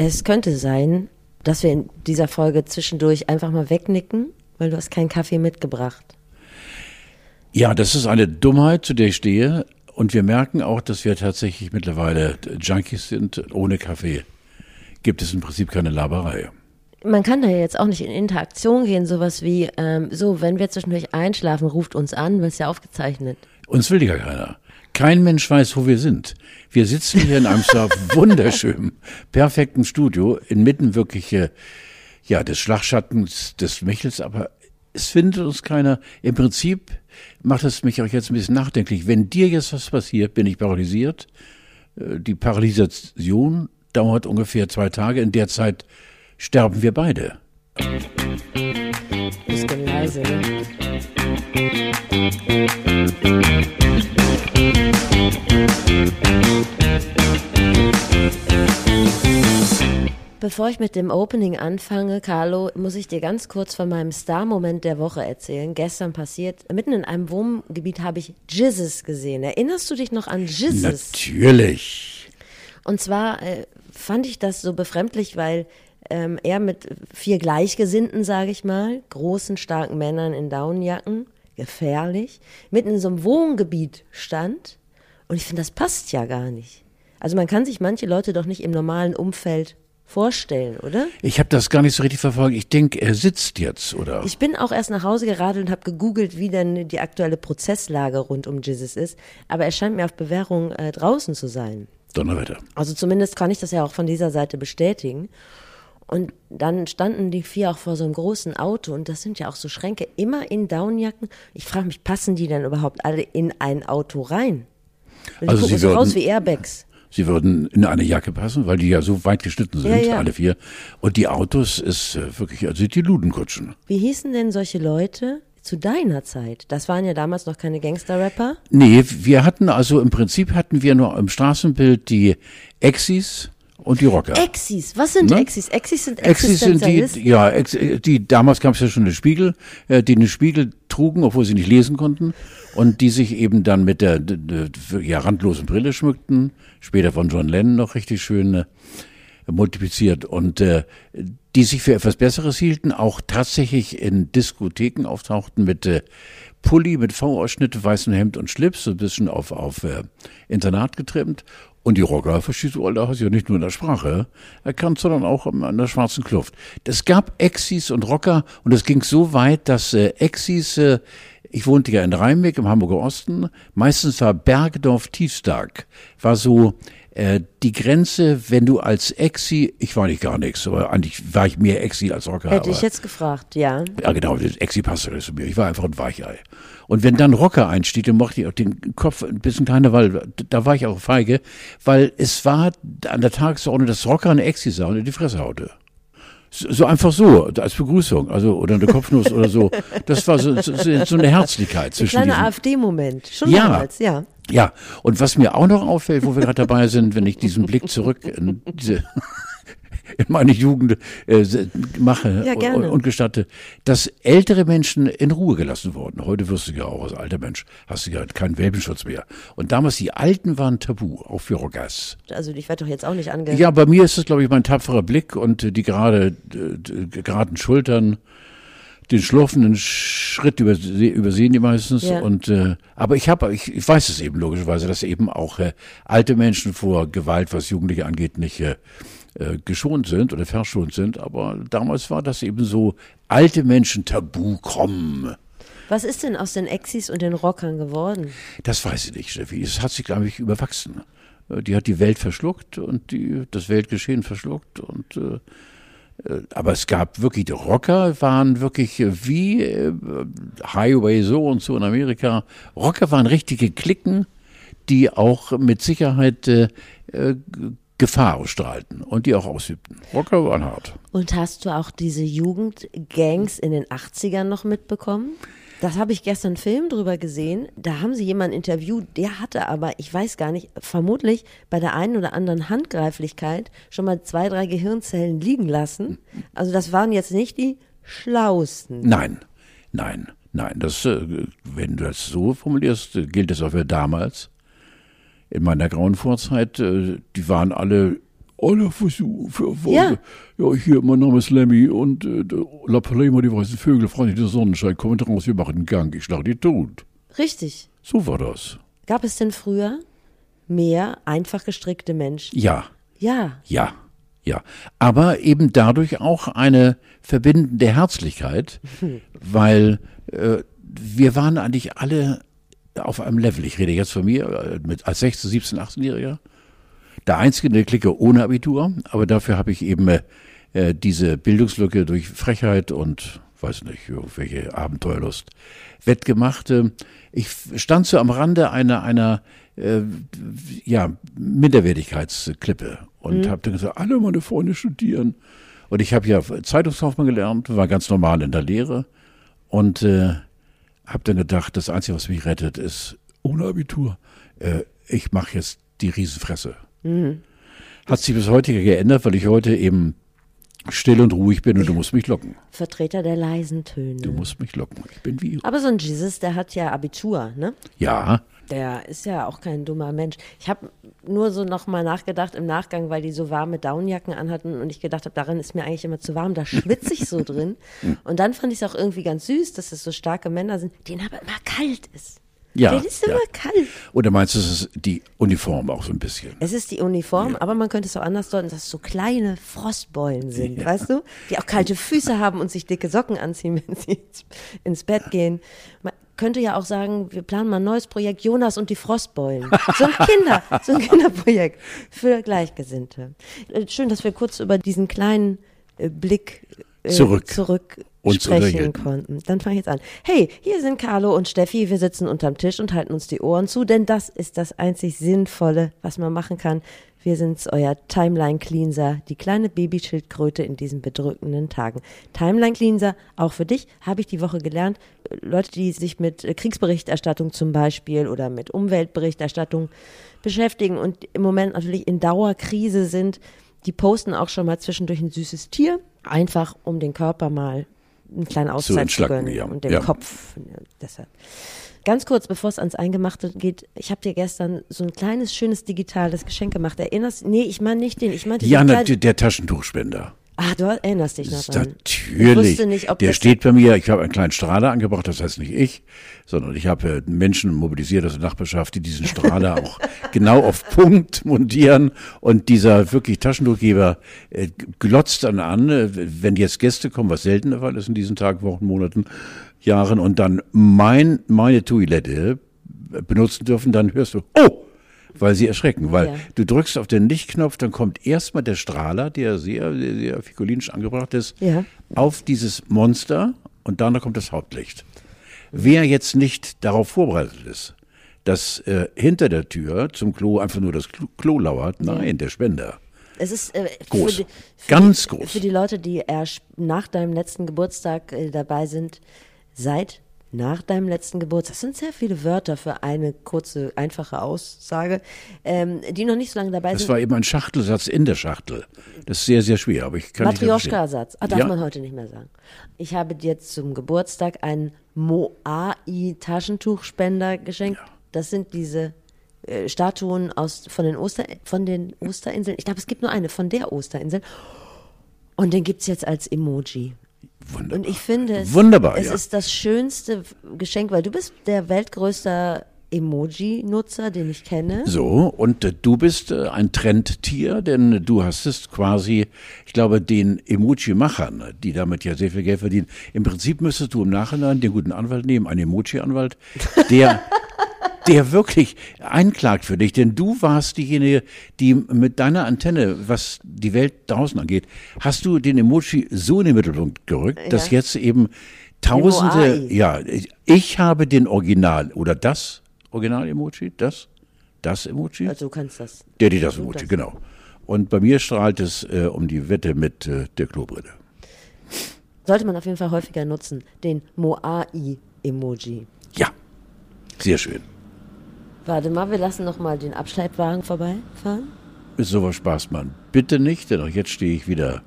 Es könnte sein, dass wir in dieser Folge zwischendurch einfach mal wegnicken, weil du hast keinen Kaffee mitgebracht. Ja, das ist eine Dummheit, zu der ich stehe. Und wir merken auch, dass wir tatsächlich mittlerweile Junkies sind. Ohne Kaffee gibt es im Prinzip keine Laberei. Man kann da jetzt auch nicht in Interaktion gehen, sowas wie, ähm, so, wenn wir zwischendurch einschlafen, ruft uns an, weil es ja aufgezeichnet. Uns will ja keiner. Kein Mensch weiß, wo wir sind. Wir sitzen hier in einem wunderschönen, perfekten Studio, inmitten wirklich, äh, ja, des Schlagschattens des Michels, aber es findet uns keiner. Im Prinzip macht es mich auch jetzt ein bisschen nachdenklich. Wenn dir jetzt was passiert, bin ich paralysiert. Äh, die Paralysation dauert ungefähr zwei Tage. In der Zeit sterben wir beide. Bisschen leise, ne? Bevor ich mit dem Opening anfange, Carlo, muss ich dir ganz kurz von meinem Star-Moment der Woche erzählen. Gestern passiert, mitten in einem Wohngebiet habe ich Jizzes gesehen. Erinnerst du dich noch an Jizzes? Natürlich. Und zwar äh, fand ich das so befremdlich, weil ähm, er mit vier Gleichgesinnten, sage ich mal, großen, starken Männern in Daunenjacken, gefährlich, mitten in so einem Wohngebiet stand. Und ich finde, das passt ja gar nicht. Also man kann sich manche Leute doch nicht im normalen Umfeld vorstellen, oder? Ich habe das gar nicht so richtig verfolgt. Ich denke, er sitzt jetzt, oder? Ich bin auch erst nach Hause geradelt und habe gegoogelt, wie denn die aktuelle Prozesslage rund um Jesus ist. Aber er scheint mir auf Bewährung äh, draußen zu sein. Donnerwetter. Also zumindest kann ich das ja auch von dieser Seite bestätigen. Und dann standen die vier auch vor so einem großen Auto und das sind ja auch so Schränke, immer in Downjacken. Ich frage mich, passen die denn überhaupt alle in ein Auto rein? Die Also sie so würden- raus wie Airbags. Sie würden in eine Jacke passen, weil die ja so weit geschnitten sind, Ja, ja. alle vier. Und die Autos ist äh, wirklich, also die Ludenkutschen. Wie hießen denn solche Leute zu deiner Zeit? Das waren ja damals noch keine Gangster-Rapper. Nee, wir hatten also im Prinzip hatten wir nur im Straßenbild die Exis und die Rocker. Exis, was sind Ne? Exis? Exis sind Exis sind die, ja, Ex, die, damals gab es ja schon eine Spiegel, äh, die einen Spiegel trugen, obwohl sie nicht lesen konnten, und die sich eben dann mit der, ja, randlosen Brille schmückten, später von John Lennon noch richtig schön multipliziert, und äh, die sich für etwas Besseres hielten, auch tatsächlich in Diskotheken auftauchten mit äh, Pulli, mit V-Ausschnitt, weißem Hemd und Schlips, so ein bisschen auf, auf äh, Internat getrimmt. Und die Rocker, verstehst du, Alter, hast ja nicht nur in der Sprache erkannt, sondern auch an der schwarzen Kluft. Es gab Exis und Rocker und es ging so weit, dass äh, Exis, äh, ich wohnte ja in Rheinbeck im Hamburger Osten, meistens war Bergedorf Tiefstark, war so äh, die Grenze, wenn du als Exi, ich war nicht gar nichts, aber eigentlich war ich mehr Exi als Rocker. Hätte ich jetzt gefragt, ja. ja, genau, Exi passte nicht zu mir. Ich war einfach ein Weichei. Und wenn dann Rocker einstieg, dann mochte ich auch den Kopf ein bisschen kleiner, weil da war ich auch feige, weil es war an der Tagesordnung, dass Rocker eine Exi sah und in die Fresse haute. So einfach so, als Begrüßung, also oder eine Kopfnuss oder so. Das war so, so, so eine Herzlichkeit zwischen Kleiner diesen. AfD-Moment. Schon Ja. damals, ja. Ja, und was mir auch noch auffällt, wo wir gerade dabei sind, wenn ich diesen Blick zurück in diese in meine Jugend äh, mache Ja, gerne. und, und gestatte, dass ältere Menschen in Ruhe gelassen wurden. Heute wirst du ja auch als alter Mensch, hast du ja keinen Welpenschutz mehr. Und damals die Alten waren tabu, auch für Rockers. Also ich werde doch jetzt auch nicht ange... Ja, bei mir ist es, glaube ich, mein tapferer Blick und äh, die gerade äh, geraden Schultern, den schlurfenden Schritt überse übersehen die meistens. Ja. Und äh, aber ich habe, ich, ich weiß es eben logischerweise, dass eben auch äh, alte Menschen vor Gewalt, was Jugendliche angeht, nicht äh, äh, geschont sind oder verschont sind. Aber damals war das eben so alte Menschen tabu kommen. Was ist denn aus den Exis und den Rockern geworden? Das weiß ich nicht, Steffi. Es hat sich, glaube ich, überwachsen. Äh, Die hat die Welt verschluckt und die, das Weltgeschehen verschluckt und äh, äh, aber es gab wirklich, die Rocker waren wirklich äh, wie äh, Highway so und so in Amerika. Rocker waren richtige Klicken, die auch mit Sicherheit äh, äh, Gefahr ausstrahlten und die auch ausübten. Rocker waren hart. Und hast du auch diese Jugendgangs in den 80ern noch mitbekommen? Das habe ich gestern einen Film drüber gesehen. Da haben sie jemanden interviewt, der hatte aber, ich weiß gar nicht, vermutlich bei der einen oder anderen Handgreiflichkeit schon mal zwei, drei Gehirnzellen liegen lassen. Also das waren jetzt nicht die schlausten. Nein, nein, nein. Das, äh, wenn du das so formulierst, äh, gilt das auch für damals. In meiner grauen Vorzeit, äh, die waren alle Alle Versuche für Folge. Ja. Ja. hier, mein Name ist Lemmy und äh, La Palema, die weißen Vögel, Freunde der Sonnenschein, kommt raus, wir machen einen Gang, ich schlag die tot. Richtig. So war das. Gab es denn früher mehr einfach gestrickte Menschen? Ja, Ja. ja, ja. Aber eben dadurch auch eine verbindende Herzlichkeit, weil äh, wir waren eigentlich alle auf einem Level. Ich rede jetzt von mir äh, mit als 16, 17, 18-Jähriger. Der einzige in der Clique ohne Abitur, aber dafür habe ich eben äh, äh, diese Bildungslücke durch Frechheit und weiß nicht, irgendwelche Abenteuerlust wettgemacht. Äh, Ich stand so am Rande einer einer äh, ja, Minderwertigkeitsklippe und habe dann gesagt, alle meine Freunde studieren. Und ich habe ja Zeitungskaufmann gelernt, war ganz normal in der Lehre und äh, habe dann gedacht, das Einzige, was mich rettet, ist ohne Abitur. Äh, ich mache jetzt die Riesenfresse. Hat sich bis heute geändert, weil ich heute eben still und ruhig bin und du musst mich locken. Vertreter der leisen Töne. Du musst mich locken. Ich bin wie. Aber so ein Jesus, der hat ja Abitur, ne? Ja, Der ist ja auch kein dummer Mensch. Ich habe nur so nochmal nachgedacht im Nachgang, weil die so warme Downjacken anhatten und ich gedacht habe, darin ist mir eigentlich immer zu warm, da schwitze ich so drin. Und dann fand ich es auch irgendwie ganz süß, dass es so starke Männer sind, denen aber immer kalt ist. Ja. denen ist ja. immer kalt. Oder meinst du, es ist die Uniform auch so ein bisschen? Es ist die Uniform, aber man könnte es auch anders deuten, dass es so kleine Frostbeulen sind, weißt du? Die auch kalte Füße haben und sich dicke Socken anziehen, wenn sie ins, ins Bett gehen. Man könnte ja auch sagen, wir planen mal ein neues Projekt, Jonas und die Frostbeulen. So ein Kinder, so ein Kinderprojekt für Gleichgesinnte. Äh, Schön, dass wir kurz über diesen kleinen äh, Blick äh, Zurück. zurück Uns sprechen konnten. Dann fange ich jetzt an. Hey, hier sind Carlo und Steffi. Wir sitzen unterm Tisch und halten uns die Ohren zu, denn das ist das einzig Sinnvolle, was man machen kann. Wir sind's, euer Timeline Cleanser, die kleine Babyschildkröte in diesen bedrückenden Tagen. Timeline Cleanser, auch für dich, habe ich die Woche gelernt. Leute, die sich mit Kriegsberichterstattung zum Beispiel oder mit Umweltberichterstattung beschäftigen und im Moment natürlich in Dauerkrise sind, die posten auch schon mal zwischendurch ein süßes Tier, einfach um den Körper mal einen kleinen Auszeit zu, entschlacken, gönnen ja. und den Ja. Kopf. Deshalb. Ganz kurz, bevor es ans Eingemachte geht, ich habe dir gestern so ein kleines, schönes digitales Geschenk gemacht. Erinnerst Nee, ich meine nicht den, ich meinte Ja, der, der Taschentuchspender. Ah, du erinnerst dich noch dran. Ich natürlich. wusste nicht, ob der steht bei mir, ich habe einen kleinen Strahler angebracht, das heißt nicht ich, sondern ich habe äh, Menschen mobilisiert aus der Nachbarschaft, die diesen Strahler auch genau auf Punkt montieren. Und dieser wirklich Taschentuchgeber äh, glotzt dann an, äh, wenn jetzt Gäste kommen, was selten der Fall ist in diesen Tagen, Wochen, Monaten, Jahren, und dann mein, meine Toilette benutzen dürfen, dann hörst du, oh! Weil sie erschrecken, weil Ja. du drückst auf den Lichtknopf, dann kommt erstmal der Strahler, der sehr, sehr, sehr figurinisch angebracht ist, Ja. auf dieses Monster und danach kommt das Hauptlicht. Wer jetzt nicht darauf vorbereitet ist, dass äh, hinter der Tür zum Klo einfach nur das Klo, Klo lauert, nein, der Spender. Es ist äh, Groß. Für die, für Ganz die, groß. Für die Leute, die erst nach deinem letzten Geburtstag äh, dabei sind, seit nach deinem letzten Geburtstag. Das sind sehr viele Wörter für eine kurze, einfache Aussage, ähm, die noch nicht so lange dabei Das sind. war eben ein Schachtelsatz in der Schachtel. Das ist sehr, sehr schwer, aber ich kann Matrioschka-Satz. Ah, darf Ja. man heute nicht mehr sagen. Ich habe dir zum Geburtstag einen Moai-Taschentuchspender geschenkt. Das sind diese äh, Statuen aus, von, den Oster, von den Osterinseln. Ich glaube, es gibt nur eine von der Osterinsel. Und den gibt es jetzt als Emoji. Wunderbar. Und ich finde, es, Wunderbar, es ja. ist das schönste Geschenk, weil du bist der weltgrößte Emoji-Nutzer, den ich kenne. So, und äh, du bist äh, ein Trendtier, denn du hast es quasi, ich glaube, den Emoji-Machern, die damit ja sehr viel Geld verdienen. Im Prinzip müsstest du im Nachhinein den guten Anwalt nehmen, einen Emoji-Anwalt, der, der wirklich einklagt für dich, denn du warst diejenige, die mit deiner Antenne, was die Welt draußen angeht, hast du den Emoji so in den Mittelpunkt gerückt, dass Ja. jetzt eben Tausende, ja, ich- ich habe den Original oder das Original-Emoji, das, das Emoji, Also du kannst das. der, die das Emoji, das. genau. Und bei mir strahlt es äh, um die Wette mit äh, der Klobrille. Sollte man auf jeden Fall häufiger nutzen, den Moai-Emoji. Ja, sehr schön. Warte mal, wir lassen noch mal den Abschleppwagen vorbeifahren. Ist sowas Spaß, Mann. Bitte nicht, denn auch jetzt stehe ich wieder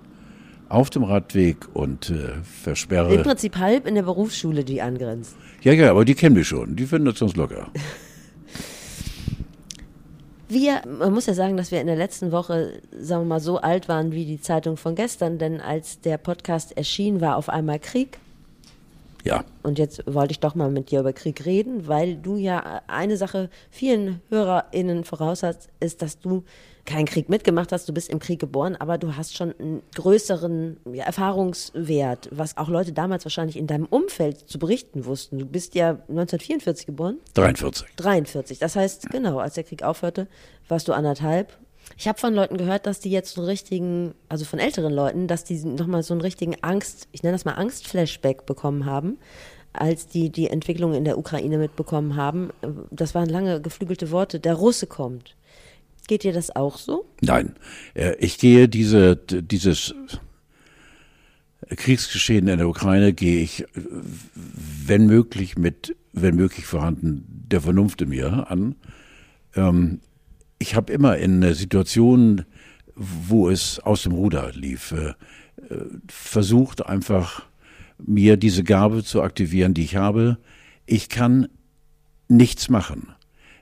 auf dem Radweg und äh, Im versperre. Prinzip halb in der Berufsschule, die angrenzt. Ja, ja, aber die kennen mich schon. Die finden das ganz locker. Wir, man muss ja sagen, dass wir in der letzten Woche, sagen wir mal, so alt waren wie die Zeitung von gestern, denn als der Podcast erschien, war auf einmal Krieg. Ja. Und jetzt wollte ich doch mal mit dir über Krieg reden, weil du ja eine Sache vielen HörerInnen voraus hast, ist, dass du keinen Krieg mitgemacht hast, du bist im Krieg geboren, aber du hast schon einen größeren ja, Erfahrungswert, was auch Leute damals wahrscheinlich in deinem Umfeld zu berichten wussten. Du bist ja 1944 geboren? 43. 43. Das heißt, genau, als der Krieg aufhörte, warst du anderthalb. Ich habe von Leuten gehört, dass die jetzt so einen richtigen, also von älteren Leuten, dass die nochmal so einen richtigen Angst, ich nenne das mal Angstflashback bekommen haben, als die die Entwicklung in der Ukraine mitbekommen haben. Das waren lange geflügelte Worte. Der Russe kommt. Geht dir das auch so? Nein, äh, ich gehe diese, dieses Kriegsgeschehen in der Ukraine gehe ich, wenn möglich, mit, wenn möglich vorhanden, der Vernunft in mir an. Ähm, ich habe immer in Situationen, wo es aus dem Ruder lief, äh, versucht einfach mir diese Gabe zu aktivieren, die ich habe. Ich kann nichts machen.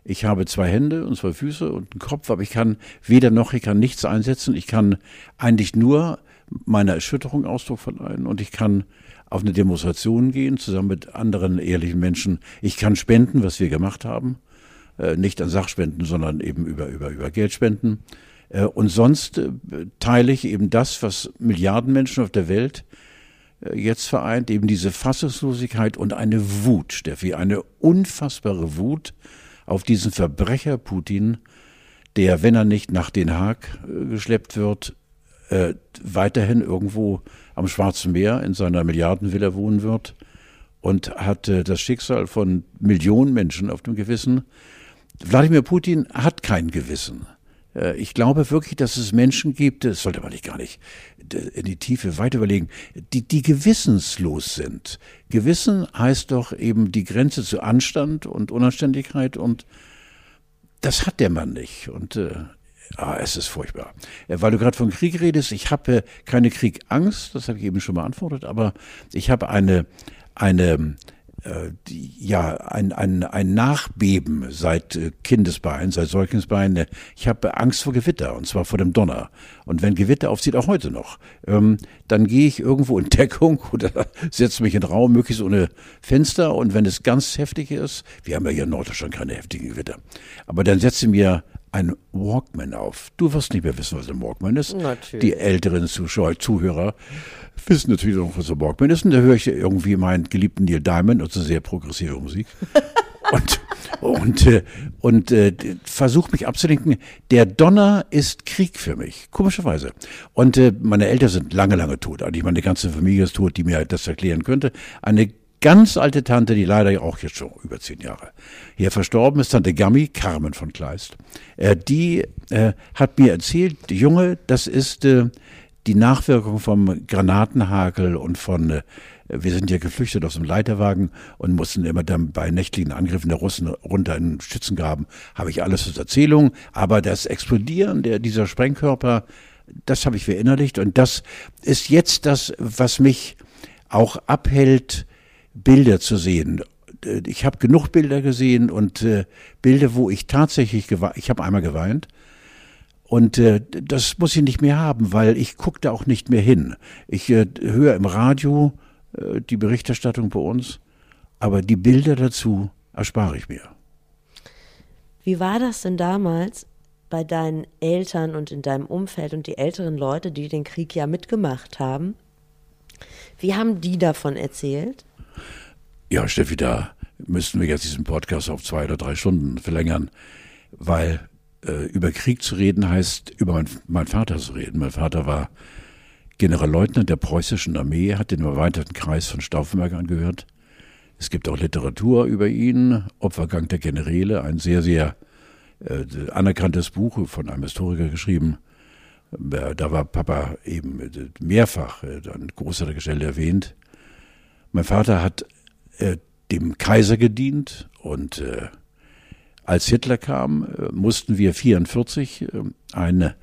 Ich habe zwei Hände und zwei Füße und einen Kopf, aber ich kann weder noch, ich kann nichts einsetzen. Ich kann eigentlich nur meiner Erschütterung Ausdruck verleihen und ich kann auf eine Demonstration gehen, zusammen mit anderen ehrlichen Menschen. Ich kann spenden, was wir gemacht haben. Äh, nicht an Sachspenden, sondern eben über, über, über Geldspenden. Äh, und sonst äh, teile ich eben das, was Milliarden Menschen auf der Welt jetzt vereint, eben diese Fassungslosigkeit und eine Wut, Steffi, eine unfassbare Wut auf diesen Verbrecher Putin, der, wenn er nicht nach Den Haag geschleppt wird, weiterhin irgendwo am Schwarzen Meer in seiner Milliardenvilla wohnen wird und hat das Schicksal von Millionen Menschen auf dem Gewissen. Wladimir Putin hat kein Gewissen. Äh, ich glaube wirklich, dass es Menschen gibt, das sollte man nicht gar nicht in die Tiefe weiter überlegen, die, die gewissenslos sind. Gewissen heißt doch eben die Grenze zu Anstand und Unanständigkeit und das hat der Mann nicht. Und äh, ah, es ist furchtbar. Äh, weil du gerade von Krieg redest, ich habe keine Kriegangst, das habe ich eben schon beantwortet, aber ich habe eine, eine äh, die, ja, ein, ein, ein Nachbeben seit äh, Kindesbein, seit Säuglingsbein. Ich habe Angst vor Gewitter, und zwar vor dem Donner. Und wenn Gewitter aufzieht, auch heute noch, ähm, dann gehe ich irgendwo in Deckung oder setze mich in den Raum, möglichst ohne Fenster. Und wenn es ganz heftig ist, wir haben ja hier in Norddeutschland keine heftigen Gewitter, aber dann setze ich mir ein Walkman auf. Du wirst nicht mehr wissen, was ein Walkman ist. Natürlich. Die älteren Zuschauer, Zuhörer wissen natürlich noch, was ein Walkman ist. Und da höre ich irgendwie meinen geliebten Neil Diamond und so sehr progressive Musik. und und, äh, und äh, versuche mich abzudenken. Der Donner ist Krieg für mich, komischerweise. Und äh, meine Eltern sind lange, lange tot. Eigentlich meine ganze Familie ist tot, die mir das erklären könnte. Eine ganz alte Tante, die leider auch jetzt schon über zehn Jahre hier verstorben ist, Tante Gammi, Carmen von Kleist, äh, die äh, hat mir erzählt, Junge, das ist äh, die Nachwirkung vom Granatenhagel und von äh, wir sind ja geflüchtet aus dem Leiterwagen und mussten immer dann bei nächtlichen Angriffen der Russen runter in den Schützengraben. Habe ich alles als Erzählung. Aber das Explodieren der, dieser Sprengkörper, das habe ich verinnerlicht. Und das ist jetzt das, was mich auch abhält, Bilder zu sehen. Ich habe genug Bilder gesehen und äh, Bilder, wo ich tatsächlich geweint, ich habe einmal geweint. Und äh, das muss ich nicht mehr haben, weil ich gucke da auch nicht mehr hin. Ich äh, höre im Radio äh, die Berichterstattung bei uns, aber die Bilder dazu erspare ich mir. Wie war das denn damals bei deinen Eltern und in deinem Umfeld und die älteren Leute, die den Krieg ja mitgemacht haben? Wie haben die davon erzählt? Ja, Steffi, da müssten wir jetzt diesen Podcast auf zwei oder drei Stunden verlängern, weil äh, über Krieg zu reden heißt, über mein, meinen Vater zu reden. Mein Vater war Generalleutnant der preußischen Armee, hat den erweiterten Kreis von Stauffenberg angehört. Es gibt auch Literatur über ihn, Opfergang der Generäle, ein sehr, sehr äh, anerkanntes Buch von einem Historiker geschrieben. Äh, da war Papa eben äh, mehrfach äh, an großer Stelle erwähnt. Mein Vater hat äh, dem Kaiser gedient und äh, als Hitler kam, äh, mussten wir 44 äh, eine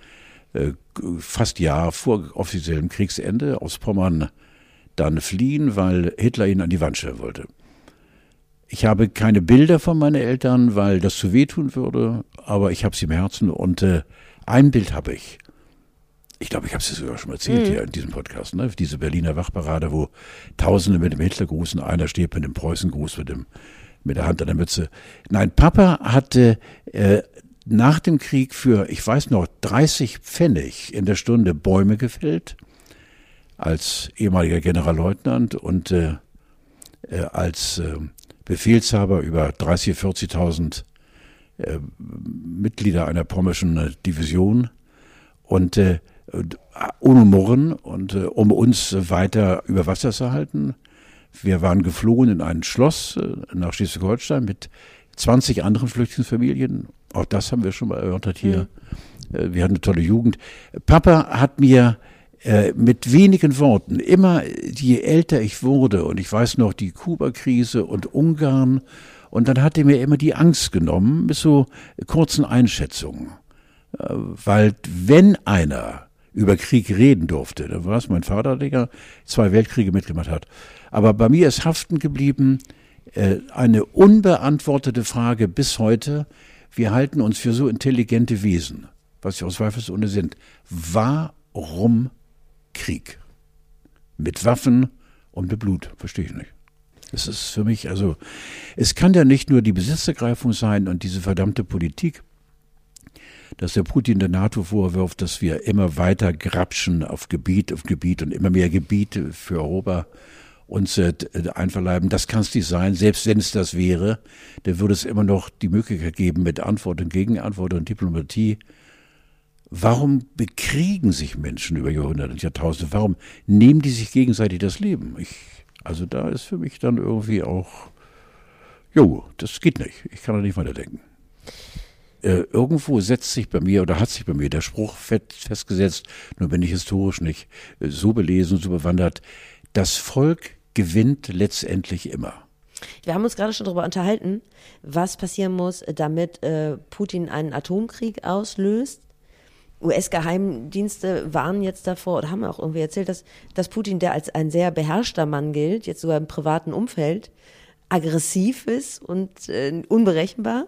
äh, fast Jahr vor offiziellem Kriegsende aus Pommern dann fliehen, weil Hitler ihn an die Wand stellen wollte. Ich habe keine Bilder von meinen Eltern, weil das zu wehtun würde, aber ich habe sie im Herzen und äh, ein Bild habe ich. Ich glaube, ich habe es sogar schon erzählt mhm. hier in diesem Podcast, ne? Diese Berliner Wachparade, wo Tausende mit dem Hitlergruß und einer steht mit dem Preußengruß mit dem mit der Hand an der Mütze. Nein, Papa hatte äh, nach dem Krieg für, ich weiß noch, 30 Pfennig in der Stunde Bäume gefällt, als ehemaliger Generalleutnant und äh, äh, als äh, Befehlshaber über 30.000, 40.000 äh, Mitglieder einer pommerschen äh, Division und äh, ohne Murren und äh, um uns weiter über Wasser zu halten. Wir waren geflohen in ein Schloss äh, nach Schleswig-Holstein mit 20 anderen Flüchtlingsfamilien. Auch das haben wir schon mal erörtert hier. Mhm. Wir hatten eine tolle Jugend. Papa hat mir äh, mit wenigen Worten, immer je älter ich wurde, und ich weiß noch die Kuba-Krise und Ungarn, und dann hat er mir immer die Angst genommen mit so kurzen Einschätzungen. Äh, weil wenn einer über Krieg reden durfte, dann war es mein Vater, der zwei Weltkriege mitgemacht hat. Aber bei mir ist haften geblieben äh, eine unbeantwortete Frage bis heute. Wir halten uns für so intelligente Wesen, was wir aus zweifelsohne sind. Warum Krieg. Mit Waffen und mit Blut, verstehe ich nicht. Es ist für mich, also, es kann ja nicht nur die Besitzergreifung sein und diese verdammte Politik, dass der Putin der NATO vorwirft, dass wir immer weiter grapschen auf Gebiet auf Gebiet und immer mehr Gebiete für Europa uns äh, einverleiben. Das kann es nicht sein. Selbst wenn es das wäre, dann würde es immer noch die Möglichkeit geben, mit Antwort und Gegenantwort und Diplomatie Warum bekriegen sich Menschen über Jahrhunderte und Jahrtausende? Warum nehmen die sich gegenseitig das Leben? Ich, also da ist für mich dann irgendwie auch, jo, das geht nicht. Ich kann da nicht weiterdenken. Äh, irgendwo setzt sich bei mir oder hat sich bei mir der Spruch festgesetzt, nur bin ich historisch nicht äh, so belesen, so bewandert, das Volk gewinnt letztendlich immer. Wir haben uns gerade schon darüber unterhalten, was passieren muss, damit äh, Putin einen Atomkrieg auslöst. US-Geheimdienste waren jetzt davor oder haben auch irgendwie erzählt, dass, dass Putin, der als ein sehr beherrschter Mann gilt, jetzt sogar im privaten Umfeld, aggressiv ist und äh, unberechenbar.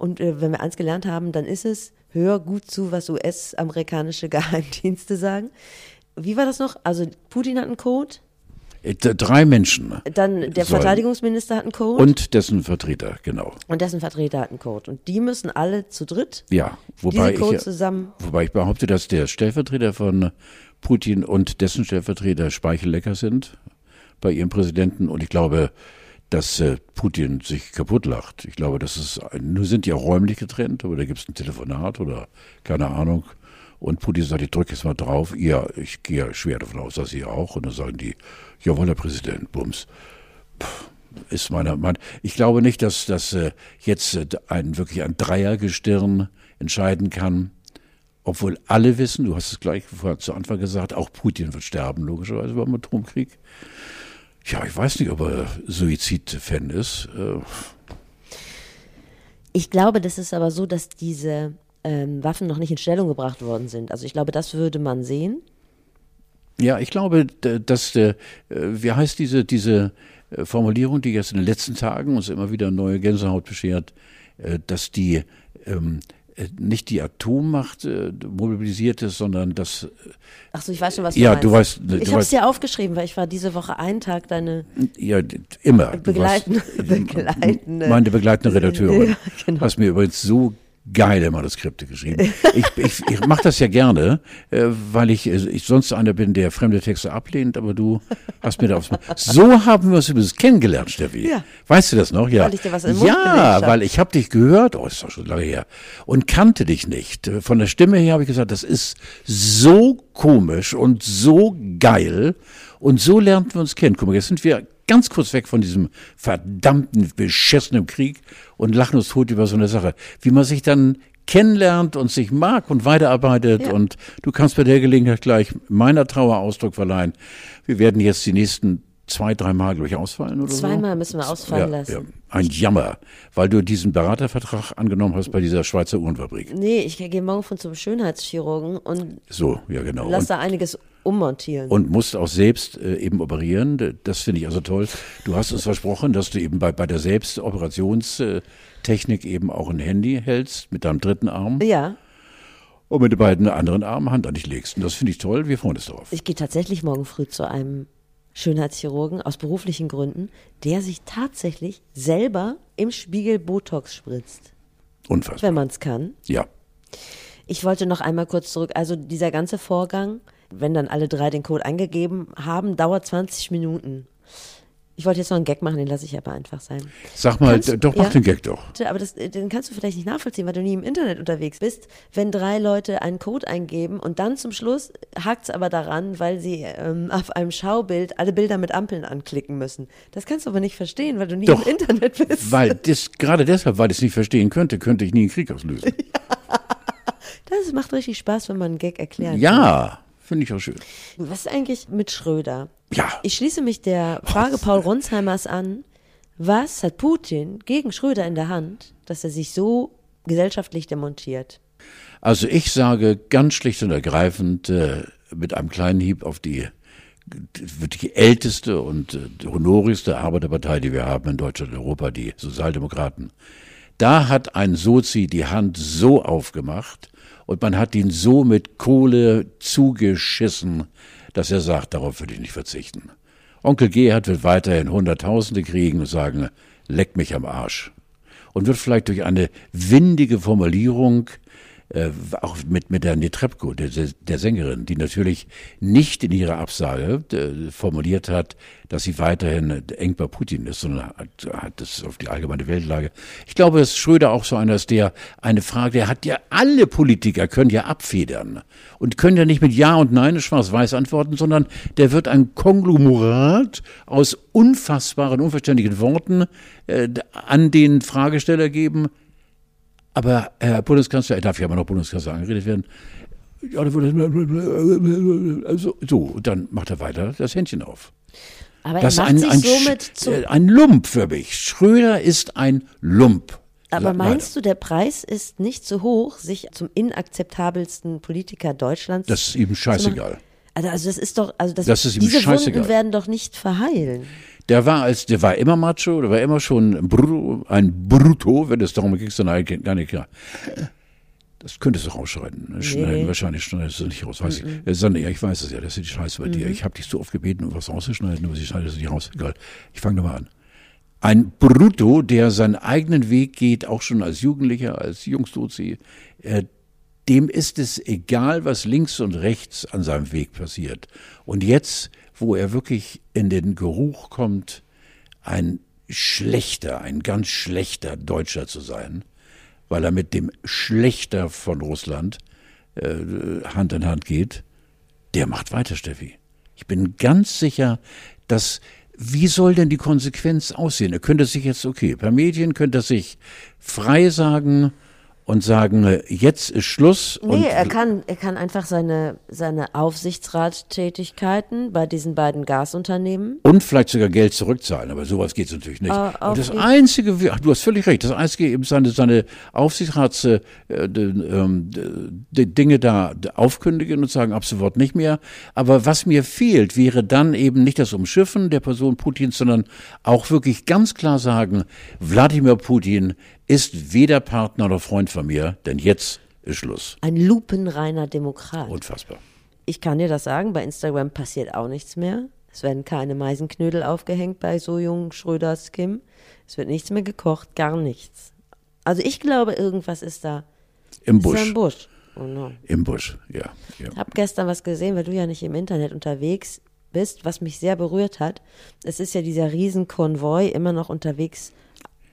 Und äh, wenn wir eins gelernt haben, dann ist es, hör gut zu, was US-amerikanische Geheimdienste sagen. Wie war das noch? Also Putin hat einen Code, äh, drei Menschen. Dann der sollen. Verteidigungsminister hat einen Code. Und dessen Vertreter, genau. Und dessen Vertreter hat einen Code. Und die müssen alle zu dritt ja, wobei Code ich, zusammen. Wobei ich behaupte, dass der Stellvertreter von Putin und dessen Stellvertreter Speichellecker sind bei ihrem Präsidenten. Und ich glaube, dass äh, Putin sich kaputt lacht. Ich glaube, das ist, nur sind die auch räumlich getrennt, aber da gibt es ein Telefonat oder keine Ahnung. Und Putin sagt, ich drücke jetzt mal drauf. Ja, ich gehe schwer davon aus, dass sie auch. Und dann sagen die, jawohl, Herr Präsident, Bums. Puh, ist meiner Meinung. Ich glaube nicht, dass das äh, jetzt äh, ein wirklich ein Dreiergestirn entscheiden kann. Obwohl alle wissen, du hast es gleich zu Anfang gesagt, auch Putin wird sterben, logischerweise beim Atomkrieg. Ja, ich weiß nicht, ob er Suizid-Fan ist. Äh. Ich glaube, das ist aber so, dass diese ähm, Waffen noch nicht in Stellung gebracht worden sind. Also ich glaube, das würde man sehen. Ja, ich glaube, dass, äh, wie heißt diese, diese äh, Formulierung, die jetzt in den letzten Tagen uns immer wieder neue Gänsehaut beschert, dass die ähm, äh, nicht die Atommacht äh, mobilisiert ist, sondern das. Ach so, ich weiß schon, was du ja, meinst. Du weißt, du ich habe es dir aufgeschrieben, weil ich war diese Woche einen Tag deine. Ja, immer. Begleitende, begleitende. Meine begleitende Redakteurin. Ja, genau. Hast mir übrigens so geile Manuskripte geschrieben. Ich, ich, ich mache das ja gerne, äh, weil ich, äh, ich sonst einer bin, der fremde Texte ablehnt, aber du hast mir da aufs So haben wir uns übrigens kennengelernt, Steffi. Ja. Weißt du das noch? Ja. Weil ich dir was ja, weil ich habe dich gehört, oh, ist doch schon lange her, und kannte dich nicht. Von der Stimme her habe ich gesagt, das ist so komisch und so geil. Und so lernten wir uns kennen. Guck mal, jetzt sind wir ganz kurz weg von diesem verdammten, beschissenen Krieg und lachen uns tot über so eine Sache. Wie man sich dann kennenlernt und sich mag und weiterarbeitet. Ja. Und du kannst bei der Gelegenheit gleich meiner Trauer Ausdruck verleihen. Wir werden jetzt die nächsten zwei, dreimal, glaube ich, ausfallen oder Zweimal so. müssen wir ausfallen ja, lassen. Ja. Ein Jammer, weil du diesen Beratervertrag angenommen hast bei dieser Schweizer Uhrenfabrik. Nee, ich gehe morgen von zum Schönheitschirurgen und so, ja genau. lass da einiges ummontieren. Und musst auch selbst äh, eben operieren. Das finde ich also toll. Du hast uns versprochen, dass du eben bei, bei der Selbstoperationstechnik eben auch ein Handy hältst mit deinem dritten Arm. ja, Und mit den beiden anderen Armen Hand an dich legst. Und das finde ich toll. Wir freuen uns darauf. ich gehe tatsächlich morgen früh zu einem Schönheitschirurgen aus beruflichen Gründen, der sich tatsächlich selber im Spiegel Botox spritzt, Unfassbar. wenn man es kann. Ja. Ich wollte noch einmal kurz zurück. Also dieser ganze Vorgang, wenn dann alle drei den Code eingegeben haben, dauert 20 Minuten. Ich wollte jetzt noch einen Gag machen, den lasse ich aber einfach sein. Sag mal, Kannst- doch, mach ja. den Gag doch. Aber das, äh, den kannst du vielleicht nicht nachvollziehen, weil du nie im Internet unterwegs bist. Wenn drei Leute einen Code eingeben und dann zum Schluss hakt es aber daran, weil sie ähm, auf einem Schaubild alle Bilder mit Ampeln anklicken müssen. Das kannst du aber nicht verstehen, weil du nie Doch. im Internet bist. Weil das, gerade deshalb, weil ich es nicht verstehen könnte, könnte ich nie einen Krieg auslösen. Das macht richtig Spaß, wenn man einen Gag erklärt. Ja, finde ich auch schön. Was ist eigentlich mit Schröder? Ja. Ich schließe mich der Frage Paul Ronsheimers an. Was hat Putin gegen Schröder in der Hand, dass er sich so gesellschaftlich demontiert? Also ich sage ganz schlicht und ergreifend äh, mit einem kleinen Hieb auf die wirklich älteste und äh, honorigste Arbeiterpartei, die wir haben in Deutschland und Europa, die Sozialdemokraten. Da hat ein Sozi die Hand so aufgemacht und man hat ihn so mit Kohle zugeschissen, dass er sagt, darauf würde ich nicht verzichten. Onkel Gerhard wird weiterhin Hunderttausende kriegen und sagen, leck mich am Arsch. Und wird vielleicht durch eine windige Formulierung äh, auch mit, mit der Netrebko, der, der, Sängerin, die natürlich nicht in ihrer Absage äh, formuliert hat, dass sie weiterhin eng bei Putin ist, sondern hat, hat das auf die allgemeine Weltlage. Ich glaube, dass Schröder auch so einer ist, der eine Frage, der hat ja alle Politiker können ja abfedern und können ja nicht mit Ja und Nein schwarz-weiß antworten, sondern der wird ein Konglomerat aus unfassbaren, unverständlichen Worten äh, an den Fragesteller geben, aber Herr Bundeskanzler, er darf ja immer noch Bundeskanzler angeredet werden. Ja, dann würde also, so, und dann macht er weiter das Händchen auf. Aber Das er macht ein, ein, sich somit Sch- zu. äh, ein Lump für mich. Schröder ist ein Lump. Aber meinst du, der Preis ist nicht so hoch, sich zum inakzeptabelsten Politiker Deutschlands Das ist ihm scheißegal. Also, also das ist doch, also das, Das ist ihm diese scheißegal. Wunden werden doch nicht verheilen. Der war als, der war immer Macho, der war immer schon ein Brutto, ein Brutto wenn es darum ging, dann eigentlich gar nicht klar. Das könntest du rausschneiden. ne? Schneiden, wahrscheinlich schneidest du nicht raus. Weiß ich. Äh, Sandra, ja, ich weiß es ja, das ist die Scheiße bei dir. Ich habe dich so oft gebeten, um was rauszuschneiden, aber sie schneidet es nicht raus. Egal. Ich fange nochmal an. Ein Brutto, der seinen eigenen Weg geht, auch schon als Jugendlicher, als Jungstozi, äh, dem ist es egal, was links und rechts an seinem Weg passiert. Und jetzt, wo er wirklich in den Geruch kommt, ein schlechter, ein ganz schlechter Deutscher zu sein, weil er mit dem Schlechter von Russland äh, Hand in Hand geht, der macht weiter, Steffi. Ich bin ganz sicher, dass wie soll denn die Konsequenz aussehen? Er könnte sich jetzt, okay, per Medien könnte er sich frei sagen und sagen, jetzt ist Schluss. Nee, er kann, er kann einfach seine, seine Aufsichtsrattätigkeiten bei diesen beiden Gasunternehmen. und vielleicht sogar Geld zurückzahlen, aber sowas geht natürlich nicht. Auf und das einzige, ach, du hast völlig recht, das einzige eben seine, seine Aufsichtsrats äh, ähm, Dinge da aufkündigen und sagen ab sofort nicht mehr. Aber was mir fehlt, wäre dann eben nicht das Umschiffen der Person Putins, sondern auch wirklich ganz klar sagen, Wladimir Putin ist weder Partner noch Freund von mir, denn jetzt ist Schluss. Ein lupenreiner Demokrat. Unfassbar. Ich kann dir das sagen, bei Instagram passiert auch nichts mehr. Es werden keine Meisenknödel aufgehängt bei so jungen Schröders Kim. Es wird nichts mehr gekocht, gar nichts. Also ich glaube, irgendwas ist da. Im Ist da Busch. im Busch. Oh no. Im Busch, ja. ja. Ich habe gestern was gesehen, weil du ja nicht im Internet unterwegs bist, was mich sehr berührt hat. Es ist ja dieser Riesenkonvoi immer noch unterwegs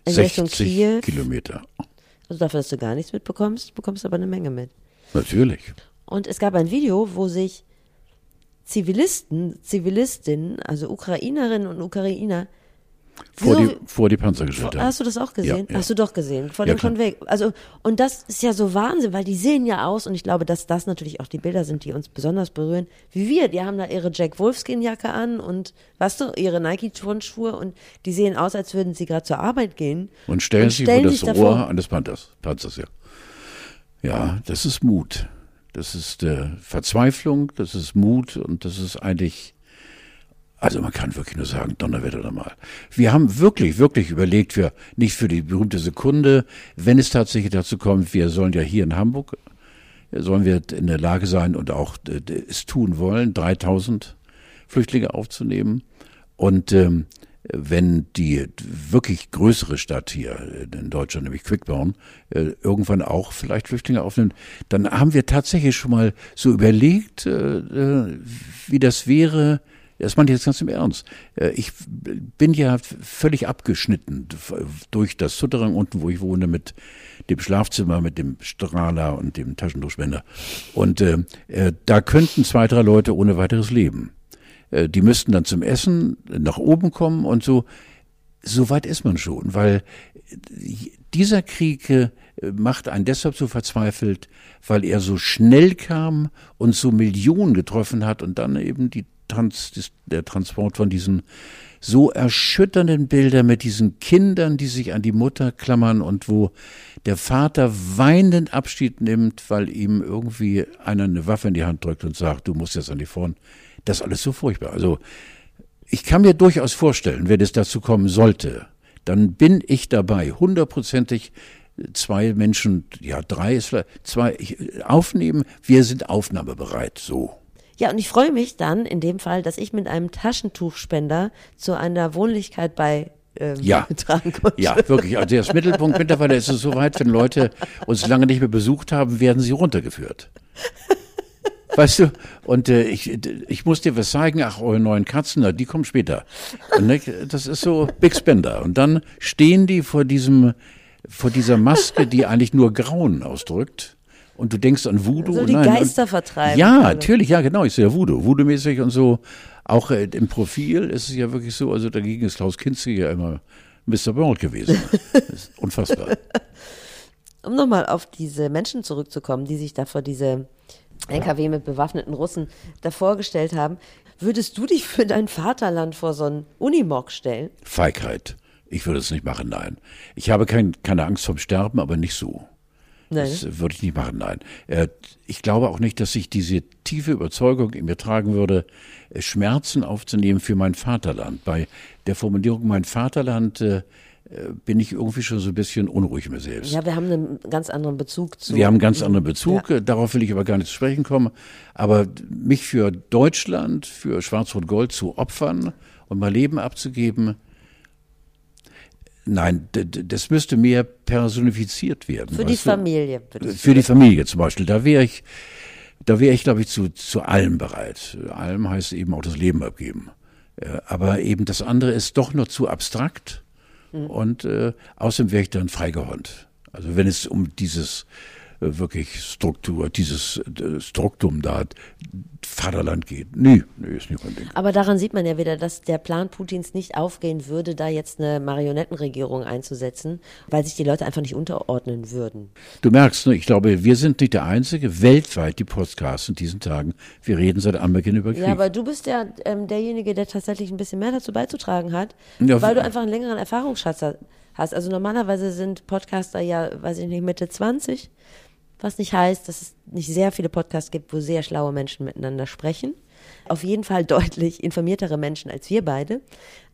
in Richtung 60 Kiew. Kilometer. Also dafür, dass du gar nichts mitbekommst, bekommst du aber eine Menge mit. Natürlich. Und es gab ein Video, wo sich Zivilisten, Zivilistinnen, also Ukrainerinnen und Ukrainer, Vor, Wieso- die, vor die Panzer gestellt haben. Hast du das auch gesehen? Ja, ja. Hast du doch gesehen. Von Ja, dem Konvoi. Also, und das ist ja so Wahnsinn, weil die sehen ja aus, und ich glaube, dass das natürlich auch die Bilder sind, die uns besonders berühren, wie wir. Die haben da ihre Jack Wolfskin-Jacke an und, weißt du, ihre Nike-Turnschuhe und die sehen aus, als würden sie gerade zur Arbeit gehen. Und stellen und sich stellen vor das sich Rohr eines Panthers. Panzers, ja. Ja, das ist Mut. Das ist äh, Verzweiflung, das ist Mut und das ist eigentlich, also man kann wirklich nur sagen, Donnerwetter nochmal. Wir haben wirklich, wirklich überlegt, für, nicht für die berühmte Sekunde, wenn es tatsächlich dazu kommt, wir sollen ja hier in Hamburg, sollen wir in der Lage sein und auch äh, es tun wollen, 3000 Flüchtlinge aufzunehmen. Und ähm, wenn die wirklich größere Stadt hier in Deutschland, nämlich Quickborn, äh, irgendwann auch vielleicht Flüchtlinge aufnimmt, dann haben wir tatsächlich schon mal so überlegt, äh, wie das wäre. Das meine ich jetzt ganz im Ernst. Ich bin ja völlig abgeschnitten durch das Sutterang unten, wo ich wohne, mit dem Schlafzimmer, mit dem Strahler und dem Taschentuchspender. Und äh, da könnten zwei, drei Leute ohne weiteres leben. Äh, die müssten dann zum Essen nach oben kommen und so. So weit ist man schon, weil dieser Krieg äh, macht einen deshalb so verzweifelt, weil er so schnell kam und so Millionen getroffen hat und dann eben die Trans, der Transport von diesen so erschütternden Bildern mit diesen Kindern, die sich an die Mutter klammern und wo der Vater weinend Abschied nimmt, weil ihm irgendwie einer eine Waffe in die Hand drückt und sagt, du musst jetzt an die Front. Das ist alles so furchtbar. Also ich kann mir durchaus vorstellen, wenn es dazu kommen sollte, dann bin ich dabei, hundertprozentig zwei Menschen, ja drei ist vielleicht, zwei aufnehmen. Wir sind aufnahmebereit, so. Ja, und ich freue mich dann in dem Fall, dass ich mit einem Taschentuchspender zu einer Wohnlichkeit bei ähm, ja. Ja, wirklich. Also das Mittelpunkt mittlerweile ist es soweit, wenn Leute uns lange nicht mehr besucht haben, werden sie runtergeführt. Weißt du, und äh, ich, ich muss dir was zeigen, ach, eure neuen Katzen, na, die kommen später. Und, ne, das ist so Big Spender. Und dann stehen die vor diesem, vor dieser Maske, die eigentlich nur Grauen ausdrückt. Und du denkst an Voodoo. So die Nein, Geister und, vertreiben. Ja, natürlich, ja, genau. Ich sehe ja Voodoo. Voodoo-mäßig und so. Auch äh, im Profil ist es ja wirklich so, also dagegen ist Klaus Kinski ja immer Mr. Burnt gewesen. unfassbar. Um nochmal auf diese Menschen zurückzukommen, die sich da vor diese LKW mit bewaffneten Russen davor gestellt haben. Würdest du dich für dein Vaterland vor so einen Unimog stellen? Feigheit. Ich würde es nicht machen, nein. Ich habe kein, keine Angst vom Sterben, aber nicht so. Nein. Das würde ich nicht machen, nein. Äh, ich glaube auch nicht, dass ich diese tiefe Überzeugung in mir tragen würde, äh, Schmerzen aufzunehmen für mein Vaterland. Bei der Formulierung mein Vaterland äh, bin ich irgendwie schon so ein bisschen unruhig mir selbst. Ja, wir haben einen ganz anderen Bezug zu. Wir haben einen ganz anderen Bezug, ja. darauf will ich aber gar nicht zu sprechen kommen. Aber mich für Deutschland, für Schwarz-Rot-Gold zu opfern und mein Leben abzugeben, nein, das müsste mehr personifiziert werden. Für die Familie. Für die Familie zum Beispiel. Da wäre ich, da wäre ich, glaube ich, zu, zu allem bereit. Allem heißt eben auch das Leben abgeben. Äh, aber eben das andere ist doch nur zu abstrakt Mhm. Und äh, außerdem wäre ich dann freigehornt. Also wenn es um dieses wirklich Struktur, dieses äh, Struktum da, Vaterland geht. Nee, nee, ist nicht mein Ding. Aber daran sieht man ja wieder, dass der Plan Putins nicht aufgehen würde, da jetzt eine Marionettenregierung einzusetzen, weil sich die Leute einfach nicht unterordnen würden. Du merkst, ne, ich glaube, wir sind nicht der Einzige, weltweit die Podcasts in diesen Tagen, wir reden seit Anbeginn über Krieg. Ja, aber du bist ja ähm, derjenige, der tatsächlich ein bisschen mehr dazu beizutragen hat, ja, weil du einfach einen längeren Erfahrungsschatz hast. Also normalerweise sind Podcaster ja, weiß ich nicht, Mitte 20 was nicht heißt, dass es nicht sehr viele Podcasts gibt, wo sehr schlaue Menschen miteinander sprechen. Auf jeden Fall deutlich informiertere Menschen als wir beide.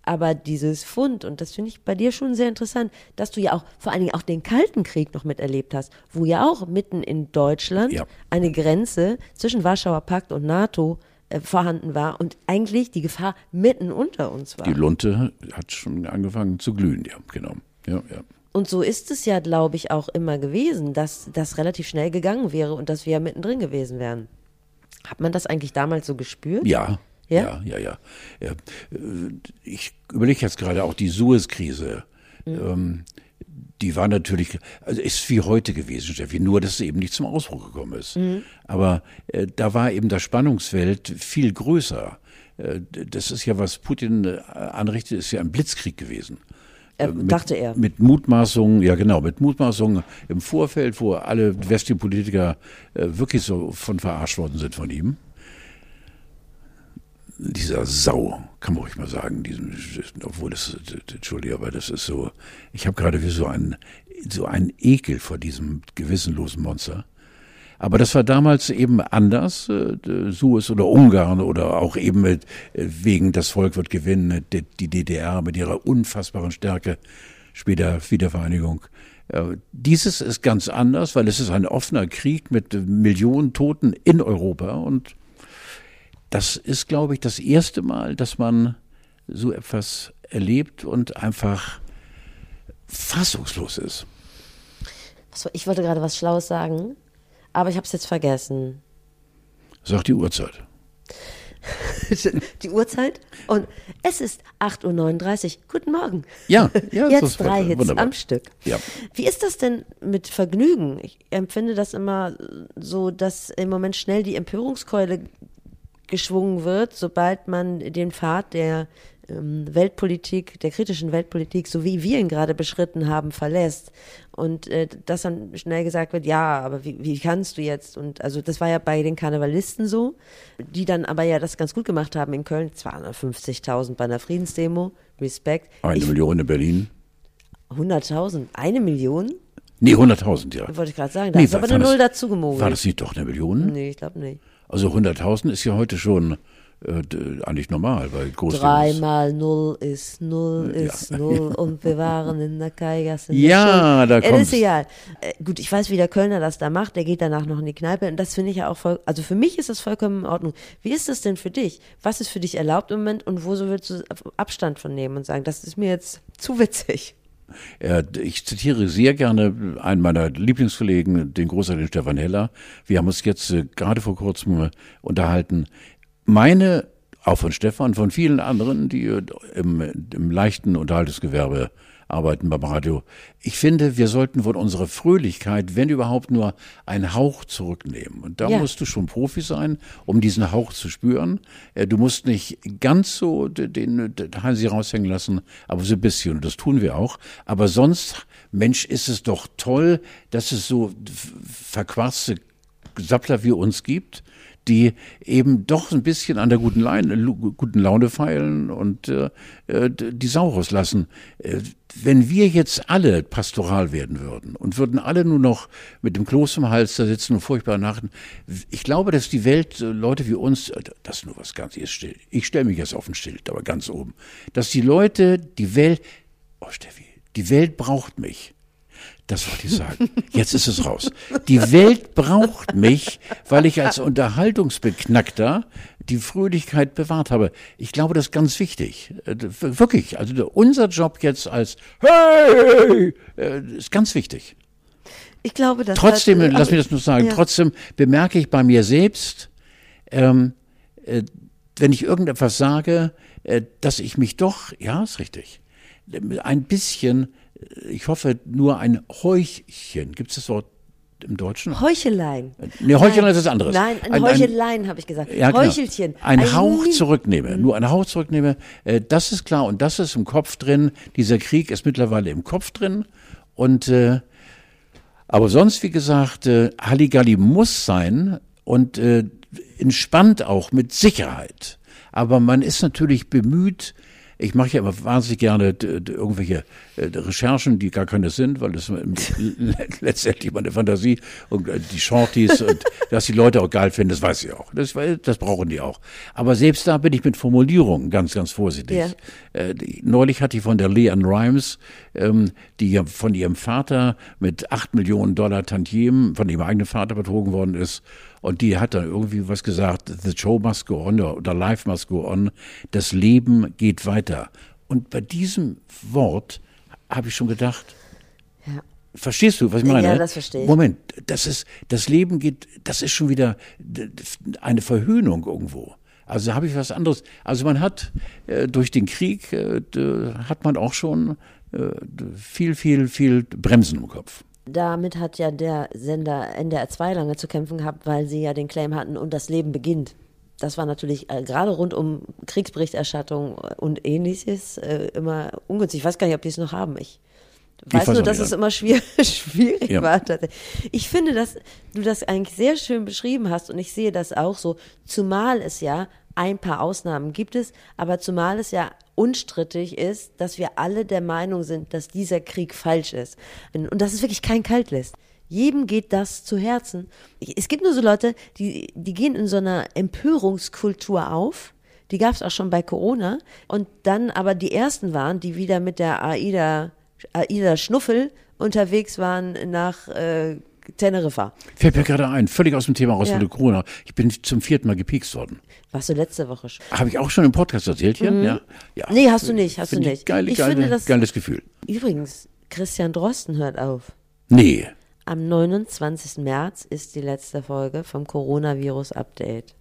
Aber dieses Fund, und das finde ich bei dir schon sehr interessant, dass du ja auch vor allen Dingen auch den Kalten Krieg noch miterlebt hast, wo ja auch mitten in Deutschland ja. eine Grenze zwischen Warschauer Pakt und NATO äh, vorhanden war und eigentlich die Gefahr mitten unter uns war. Die Lunte hat schon angefangen zu glühen, ja, genau. Ja, ja. Und so ist es ja, glaube ich, auch immer gewesen, dass das relativ schnell gegangen wäre und dass wir ja mittendrin gewesen wären. Hat man das eigentlich damals so gespürt? Ja. Ja, ja, ja. ja. Äh, ich überlege jetzt gerade auch die Suez-Krise. Mhm. die war natürlich, also ist wie heute gewesen, Steffi, nur dass es eben nicht zum Ausbruch gekommen ist. Mhm. Aber äh, da war eben das Spannungsfeld viel größer. Äh, das ist ja, was Putin äh, anrichtet, ist ja ein Blitzkrieg gewesen. Er, mit, dachte er. Mit Mutmaßungen, ja genau, mit Mutmaßungen im Vorfeld, wo alle westlichen Politiker äh, wirklich so von verarscht worden sind von ihm. Dieser Sau, kann man ruhig mal sagen, diesen, obwohl das, Entschuldige, aber das ist so, ich habe gerade wie so einen, so einen Ekel vor diesem gewissenlosen Monster. Aber das war damals eben anders. Äh, Suez oder Ungarn oder auch eben mit, äh, wegen das Volk wird gewinnen, die DDR mit ihrer unfassbaren Stärke, später Wiedervereinigung. Äh, dieses ist ganz anders, weil es ist ein offener Krieg mit Millionen Toten in Europa und das ist, glaube ich, das erste Mal, dass man so etwas erlebt und einfach fassungslos ist. Ich wollte gerade was Schlaues sagen, aber ich habe es jetzt vergessen. Sag die Uhrzeit. die Uhrzeit und es ist 8.39 Uhr. Guten Morgen. Ja, ja jetzt drei Hits wunderbar. am Stück. Ja. Wie ist das denn mit Vergnügen? Ich empfinde das immer so, dass im Moment schnell die Empörungskeule geschwungen wird, sobald man den Pfad der Weltpolitik, der kritischen Weltpolitik, so wie wir ihn gerade beschritten haben, verlässt. Und äh, dass dann schnell gesagt wird, ja, aber wie, wie kannst du jetzt? Und also das war ja bei den Karnevalisten so, die dann aber ja das ganz gut gemacht haben in Köln, 250.000 bei einer Friedensdemo, Respekt. Eine ich, Million in Berlin. 100.000, eine Million? Nee, 100.000, ja. Wollte ich gerade sagen, da nee, ist aber eine Null dazu gemogelt. War das nicht doch eine Million? Nee, ich glaube nicht. Also 100.000 ist ja heute schon eigentlich normal, weil groß Dreimal Null ist Null ist ja. Null und wir waren in der Kaigasse. Ja, da kommt. Es ist egal. Äh, gut, ich weiß, wie der Kölner das da macht. Der geht danach noch in die Kneipe und das finde ich ja auch voll. Also für mich ist das vollkommen in Ordnung. Wie ist das denn für dich? Was ist für dich erlaubt im Moment und wo willst du Abstand von nehmen und sagen, das ist mir jetzt zu witzig? Ich zitiere sehr gerne einen meiner Lieblingskollegen, den großartigen Stefan Heller. Wir haben uns jetzt äh, gerade vor kurzem unterhalten meine, auch von Stefan, von vielen anderen, die im, im leichten Unterhaltungsgewerbe arbeiten beim Radio. Ich finde, wir sollten von unserer Fröhlichkeit, wenn überhaupt, nur einen Hauch zurücknehmen. Und da ja. musst du schon Profi sein, um diesen Hauch zu spüren. Äh, du musst nicht ganz so den, den Hansi raushängen lassen, aber so ein bisschen. Und das tun wir auch. Aber sonst, Mensch, ist es doch toll, dass es so verquarzte Sappler wie uns gibt die eben doch ein bisschen an der guten, Leine, guten Laune feilen und äh, äh, die Sau rauslassen. Äh, wenn wir jetzt alle pastoral werden würden und würden alle nur noch mit dem Kloß im Hals da sitzen und furchtbar nachten, ich glaube, dass die Welt, äh, Leute wie uns, äh, das ist nur was ganz, ist still. Ich stelle mich jetzt auf ein Schild, aber ganz oben, dass die Leute, die Welt, oh Steffi, die Welt braucht mich. Das wollte ich sagen. Jetzt ist es raus. Die Welt braucht mich, weil ich als Unterhaltungsbeknackter die Fröhlichkeit bewahrt habe. Ich glaube, das ist ganz wichtig. Äh, wirklich. Also unser Job jetzt als Hey äh, ist ganz wichtig. Ich glaube, dass trotzdem, hat, lass mich das nur sagen. Ja. Trotzdem bemerke ich bei mir selbst, ähm, äh, wenn ich irgendetwas sage, äh, dass ich mich doch, ja, ist richtig, ein bisschen ich hoffe, nur ein Heuchchen. Gibt es das Wort im Deutschen? Heuchelein. Nee, Heuchelein ist was anderes. Nein, ein, ein Heuchelein habe ich gesagt. Ja, genau. Heuchelchen. Ein, ein Hauch zurücknehme, nur ein Hauch zurücknehme. Äh, das ist klar und das ist im Kopf drin. Dieser Krieg ist mittlerweile im Kopf drin und äh, aber sonst, wie gesagt, äh, Halligalli muss sein und äh, entspannt auch mit Sicherheit. Aber man ist natürlich bemüht, ich mache ja immer wahnsinnig gerne irgendwelche äh, Recherchen, die gar keine sind, weil das letztendlich meine Fantasie und äh, die Shorties und dass die Leute auch geil finden, das weiß ich auch. Das, das brauchen die auch. Aber selbst da bin ich mit Formulierungen ganz, ganz vorsichtig. Äh, neulich hatte ich von der Leanne Rimes, ähm, die ja von ihrem Vater mit acht Millionen Dollar Tantiemen von ihrem eigenen Vater betrogen worden ist, und die hat dann irgendwie was gesagt, the show must go on oder life must go on. Das Leben geht weiter. Und bei diesem Wort habe ich schon gedacht, ja. Verstehst du, was ich meine? Ja, das verstehe ich. Moment, das ist, das Leben geht, das ist schon wieder eine Verhöhnung irgendwo. Also habe ich was anderes. Also man hat äh, durch den Krieg äh, hat man auch schon äh, viel, viel, viel Bremsen im Kopf. Damit hat ja der Sender NDR 2 lange zu kämpfen gehabt, weil sie ja den Claim hatten und das Leben beginnt. Das war natürlich äh, gerade rund um Kriegsberichterstattung und ähnliches äh, immer ungünstig. Ich weiß gar nicht, ob die es noch haben. Ich weiß nur, dass es immer schwierig, schwierig ja. war. Ich finde, dass du das eigentlich sehr schön beschrieben hast und ich sehe das auch so, zumal es ja ein paar Ausnahmen gibt es, aber zumal es ja unstrittig ist, dass wir alle der Meinung sind, dass dieser Krieg falsch ist. Und das ist wirklich kein Kaltlist. jedem geht das zu Herzen. Es gibt nur so Leute, die, die gehen in so einer Empörungskultur auf. Die gab es auch schon bei Corona. Und dann aber die ersten waren, die wieder mit der AIDA, AIDA Schnuffel unterwegs waren nach äh, Teneriffa. Fällt mir gerade ein, völlig aus dem Thema raus Ja. mit Corona. Ich bin zum vierten Mal gepiekst worden. Warst du letzte Woche schon? Habe ich auch schon im Podcast erzählt hier? Ja. ja. Mhm. Nee, hast du nicht, hast du nicht. Ich geile, Ich geile, finde das- geiles Gefühl. Übrigens, Christian Drosten hört auf. Nee. Am 29. März ist die letzte Folge vom Coronavirus-Update.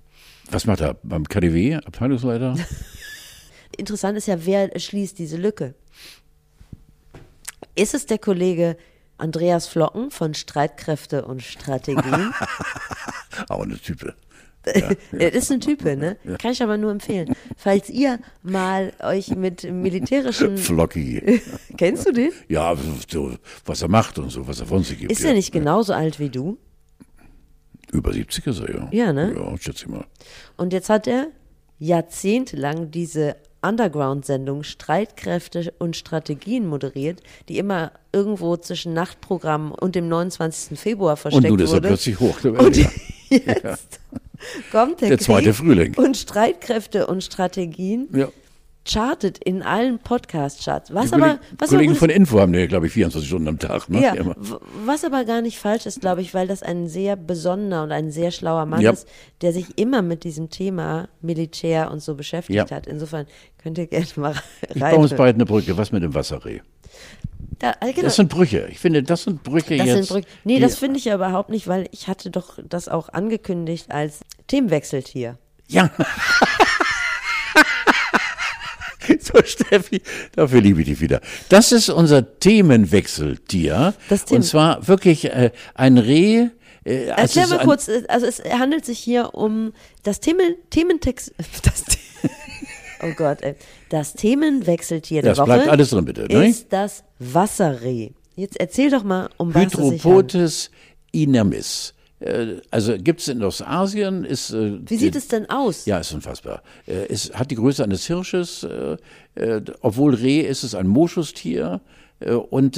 Was macht er? Beim KDW, Abteilungsleiter? Interessant ist ja, wer schließt diese Lücke? Ist es der Kollege Andreas Flocken von Streitkräfte und Strategien? Auch eine Type. Er ist ein Type, ne? Kann ich aber nur empfehlen. Falls ihr mal euch mit militärischen. Flocky. Kennst du den? Ja, so, was er macht und so, was er von sich gibt. Ist ja. er nicht genauso alt wie du? Über 70 ist er, ja. Ja, ne? Ja, schätze ich mal. Und jetzt hat er jahrzehntelang diese Underground-Sendung Streitkräfte und Strategien moderiert, die immer irgendwo zwischen Nachtprogramm und dem 29. Februar Und versteckt nun ist er wurde. plötzlich hoch. Und ja. jetzt kommt der, Der zweite Frühling. Und Streitkräfte und Strategien ja. Chartet in allen Podcast-Charts. Was Die aber, Kollegen, was aber Kollegen gut von Info haben ja, glaube ich, 24 Stunden am Tag. Ne? ja, was aber gar nicht falsch ist, glaube ich, weil das ein sehr besonnener und ein sehr schlauer Mann Ja. ist, der sich immer mit diesem Thema Militär und so beschäftigt hat. Insofern könnt ihr gerne mal Ich baue uns rein. beiden eine Brücke. Was mit dem Wasserreh? Da, äh, genau. Das sind Brüche. Ich finde, das sind Brüche Das jetzt. sind Brück nee, das finde ich ja überhaupt nicht, weil ich hatte doch das auch angekündigt als Themenwechseltier. Ja. so, Steffi, dafür liebe ich dich wieder. Das ist unser Themenwechseltier. Das Themen- Und zwar wirklich äh, ein Reh. Äh, also Erklär mal kurz, äh, also es handelt sich hier um das Themen, Thementext, das, The- oh Gott, ey. Das Themenwechseltier der Das Woche bleibt alles drin, bitte, ne? ist das Wasserreh. Jetzt erzähl doch mal, um was es sich handelt. Inamis. Äh, Also gibt es in Ostasien, ist. äh, Wie sieht es denn aus? Ja, ist unfassbar. Äh, Es hat die Größe eines Hirsches, obwohl Reh ist es ein Moschustier und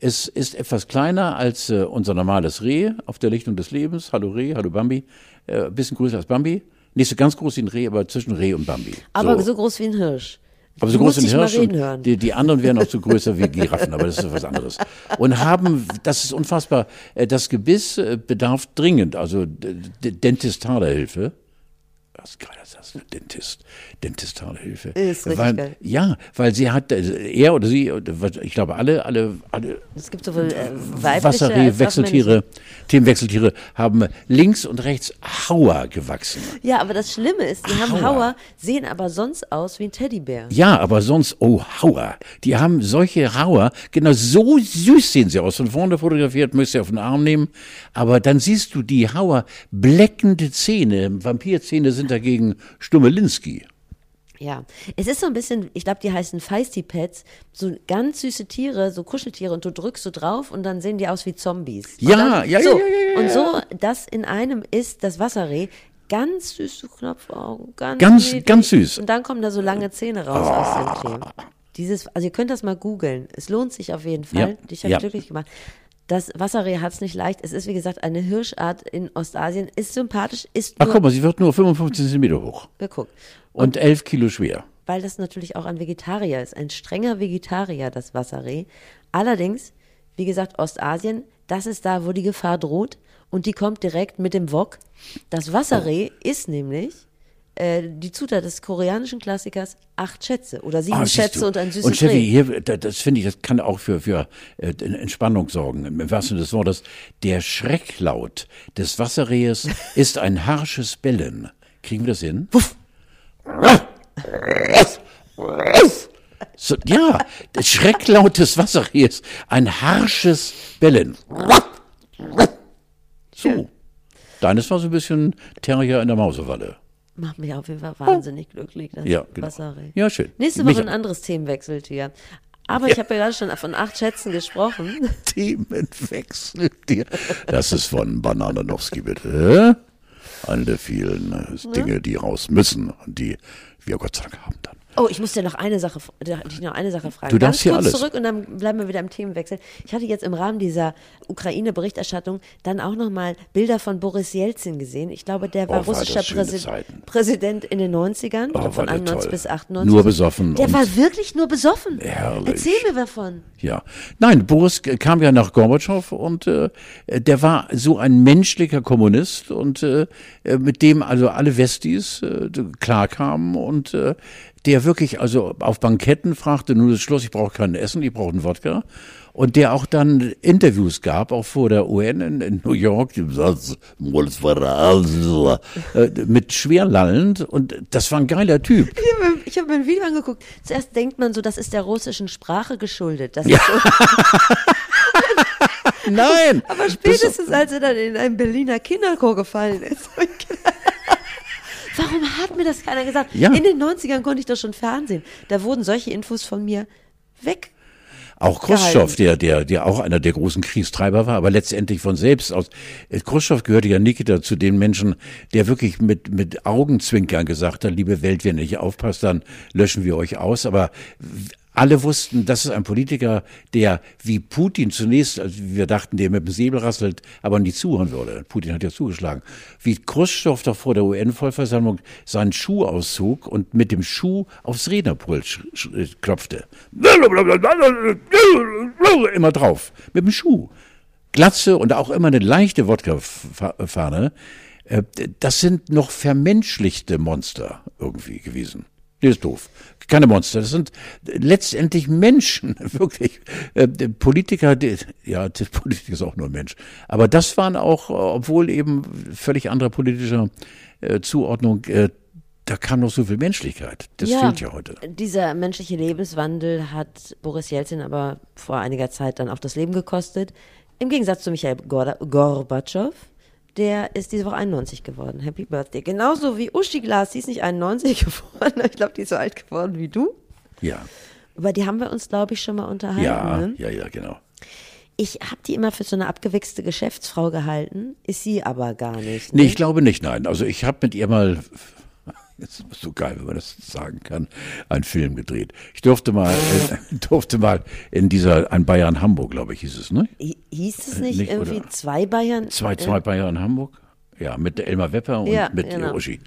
es ist etwas kleiner als unser normales Reh auf der Lichtung des Lebens. Hallo Reh, hallo Bambi. Ein bisschen größer als Bambi. Nicht so ganz groß wie ein Reh, aber zwischen Reh und Bambi. Aber so, groß wie ein Hirsch. Aber so groß musst wie ein dich Hirsch. mal reden und hören. Die, die anderen wären noch so größer wie Giraffen, aber das ist was anderes. Und haben, das ist unfassbar, äh, das Gebiss äh, bedarf dringend, also dentistale Hilfe. Was geil ist das, Dentist, dentistale Hilfe. Ist richtig weil, geil. Ja, weil sie hat, äh, er oder sie, was- ich glaube alle, alle, alle Es gibt sowohl äh, weibliche Wasserreh. Wechseltiere, Themenwechseltiere haben links und rechts Hauer gewachsen. Ja, aber das Schlimme ist, die haben Hauer. Hauer, sehen aber sonst aus wie ein Teddybär. Ja, aber sonst, oh, Hauer. Die haben solche Hauer, genau so süß sehen sie aus. Von vorne fotografiert, müsst ihr auf den Arm nehmen. Aber dann siehst du die Hauer, bleckende Zähne. Vampirzähne sind dagegen Stummelinski. Ja, es ist so ein bisschen, ich glaube, die heißen Feisty Pets, so ganz süße Tiere, so Kuscheltiere und du drückst so drauf und dann sehen die aus wie Zombies. Ja, dann, ja, ja, so, ja, ja, ja. Und so, das in einem ist das Wasserreh, ganz süße Knopfaugen, ganz Ganz- niedlich. ganz süß. Und dann kommen da so lange Zähne raus aus dem Themen. Dieses, also ihr könnt das mal googeln, es lohnt sich auf jeden Fall, Ja, dich hat ja. glücklich gemacht. Das Wasserreh hat es nicht leicht. Es ist, wie gesagt, eine Hirschart in Ostasien. Ist sympathisch, ist Ach guck mal, sie wird nur 55 Zentimeter hoch geguckt. und 11 Kilo schwer. weil das natürlich auch ein Vegetarier ist, ein strenger Vegetarier, das Wasserreh. Allerdings, wie gesagt, Ostasien, das ist da, wo die Gefahr droht und die kommt direkt mit dem Wok. Das Wasserreh ist nämlich äh, die Zutat des koreanischen Klassikers acht Schätze oder sieben Ah, Schätze und ein süßes Und Reh. hier, da- das finde ich, das kann auch für, für äh, Entspannung sorgen. Im wahrsten Sinne des Wortes. Der Schrecklaut des Wasserrehes ist ein harsches Bellen. Kriegen wir das hin? So, ja, der Schrecklaut des Wasserrehs, ein harsches Bellen. So. Deines war so ein bisschen Terrier in der Mausewalle. Macht mich auf jeden Fall wahnsinnig glücklich, das Ja, genau. Wasserreh. Ja, schön. Nächste Woche ein anderes Themenwechseltier. Aber ich habe ja gerade schon von acht Schätzen gesprochen. Themenwechsel dir. Das ist von Banananowski, bitte. Eine der vielen äh, Dinge, die raus müssen und die wir Gott sei Dank haben dann. Oh, ich muss dir noch eine Sache, dich noch eine Sache fragen. Du darfst Ganz hier kurz alles. zurück und dann bleiben wir wieder im Themenwechsel. Ich hatte jetzt im Rahmen dieser Ukraine-Berichterstattung dann auch noch mal Bilder von Boris Jelzin gesehen. Ich glaube, der war Oh, war russischer das schöne Präsi Zeiten. Präsident in den 90ern, ich Oh, von war der 91 toll. bis 98. Nur besoffen Der war wirklich nur besoffen. Herrlich. Erzähl mir davon. Ja, nein, Boris kam ja nach Gorbatschow und äh, der war so ein menschlicher Kommunist und äh, mit dem also alle Westis äh, klarkamen und äh, der wirklich also auf Banketten fragte, nun ist Schluss, ich brauche kein Essen, ich brauche einen Wodka. Und der auch dann Interviews gab, auch vor der UN in, in New York, äh, mit schwer lallend. Und das war ein geiler Typ. Ich habe mir, ein Video angeguckt. Zuerst denkt man so, das ist der russischen Sprache geschuldet. Das ist so, Nein! aber spätestens, als er dann in einen Berliner Kinderchor gefallen ist, warum hat mir das keiner gesagt? Ja. In den 90ern konnte ich doch schon Fernsehen. Da wurden solche Infos von mir weg. Auch Khrushchev, der, der, der auch einer der großen Kriegstreiber war, aber letztendlich von selbst aus. Äh, Khrushchev gehörte ja Nikita zu den Menschen, der wirklich mit, mit Augenzwinkern gesagt hat, liebe Welt, wenn ihr nicht aufpasst, dann löschen wir euch aus. Aber alle wussten, das ist ein Politiker, der wie Putin zunächst, also wir dachten, der mit dem Säbel rasselt, aber nie zuhören würde. Putin hat ja zugeschlagen. Wie Khrushchev doch vor der UN-Vollversammlung seinen Schuh auszog und mit dem Schuh aufs Rednerpult äh, klopfte. Immer drauf. Mit dem Schuh. Glatze und auch immer eine leichte Wodka-Fahne. Äh, Das sind noch vermenschlichte Monster irgendwie gewesen. Nee, ist doof. Keine Monster. Das sind letztendlich Menschen, wirklich. Äh, Politiker, die, ja, der Politiker ist auch nur ein Mensch. Aber das waren auch, obwohl eben völlig andere politische äh, Zuordnung, äh, da kam noch so viel Menschlichkeit. Das fehlt ja heute. Dieser menschliche Lebenswandel hat Boris Jelzin aber vor einiger Zeit dann auch das Leben gekostet. Im Gegensatz zu Michael Gorbatschow, der ist diese Woche 91 geworden. Happy Birthday. Genauso wie Uschi Glas, die ist nicht 91 geworden. Ich glaube, die ist so alt geworden wie du. Ja, Über die haben wir uns, glaube ich, schon mal unterhalten. ja, Ne? ja, ja, genau. Ich habe die immer für so eine abgewichste Geschäftsfrau gehalten, ist sie aber gar nicht. Ne? Nee, ich glaube nicht, nein. Also ich habe mit ihr mal, das ist so geil, wenn man das sagen kann, einen Film gedreht. Ich durfte mal, äh, durfte mal in dieser, ein Bayern Hamburg, glaube ich, hieß es, ne? Hi- Hieß es nicht, nicht, irgendwie oder? zwei Bayern? Zwei, zwei Bayern Hamburg? Ja, mit der Elmar Wepper und Ja, mit genau. Uschi.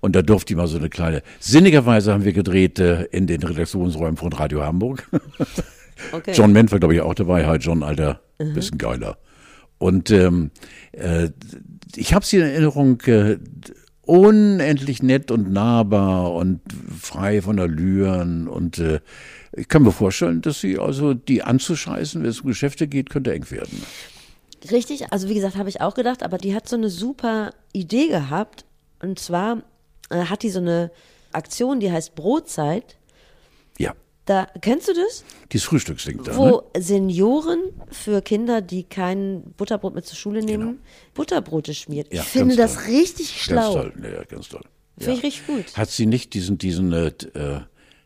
Und da durfte ich mal so eine kleine, sinnigerweise haben wir gedreht äh, in den Redaktionsräumen von Radio Hamburg. Okay. John war, glaube ich, auch dabei. Hi, John, Alter, bisschen geiler. Und ähm, äh, ich habe sie in Erinnerung, äh, unendlich nett und nahbar und frei von Allüren. Und äh, ich kann mir vorstellen, dass sie also die anzuscheißen, wenn es um Geschäfte geht, könnte eng werden. Richtig, also wie gesagt, habe ich auch gedacht, aber die hat so eine super Idee gehabt. Und zwar äh, hat die so eine Aktion, die heißt Brotzeit. Ja, Da kennst du das? dieses Frühstücksding da. Ne? Wo Senioren für Kinder, die kein Butterbrot mit zur Schule nehmen, Butterbrote schmiert. Ich Genau. Ja, finde ganz das toll. richtig Ganz schlau. toll, ja, ja, ganz toll. Finde ich richtig gut. Hat sie nicht diesen, diesen, äh, äh,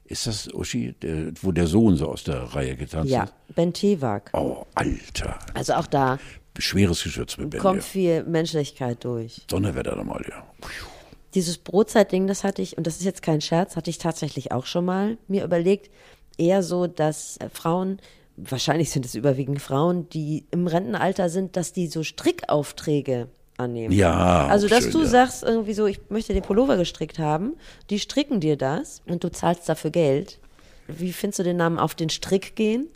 ist das Uschi, der, wo der Sohn so aus der Reihe getanzt Ja, ist? Ben Tewak. Oh, Alter. Also auch da Schweres Geschütz mit Ben. kommt ja. viel Menschlichkeit durch. Donnerwetter nochmal, ja. Dieses Brotzeitding, das hatte ich, und das ist jetzt kein Scherz, hatte ich tatsächlich auch schon mal mir überlegt, eher so, dass äh, Frauen, wahrscheinlich sind es überwiegend Frauen, die im Rentenalter sind, dass die so Strickaufträge annehmen. Ja, Also, dass schön, du ja. sagst irgendwie so, ich möchte den Pullover gestrickt haben, die stricken dir das und du zahlst dafür Geld. Wie findest du den Namen auf den Strick gehen?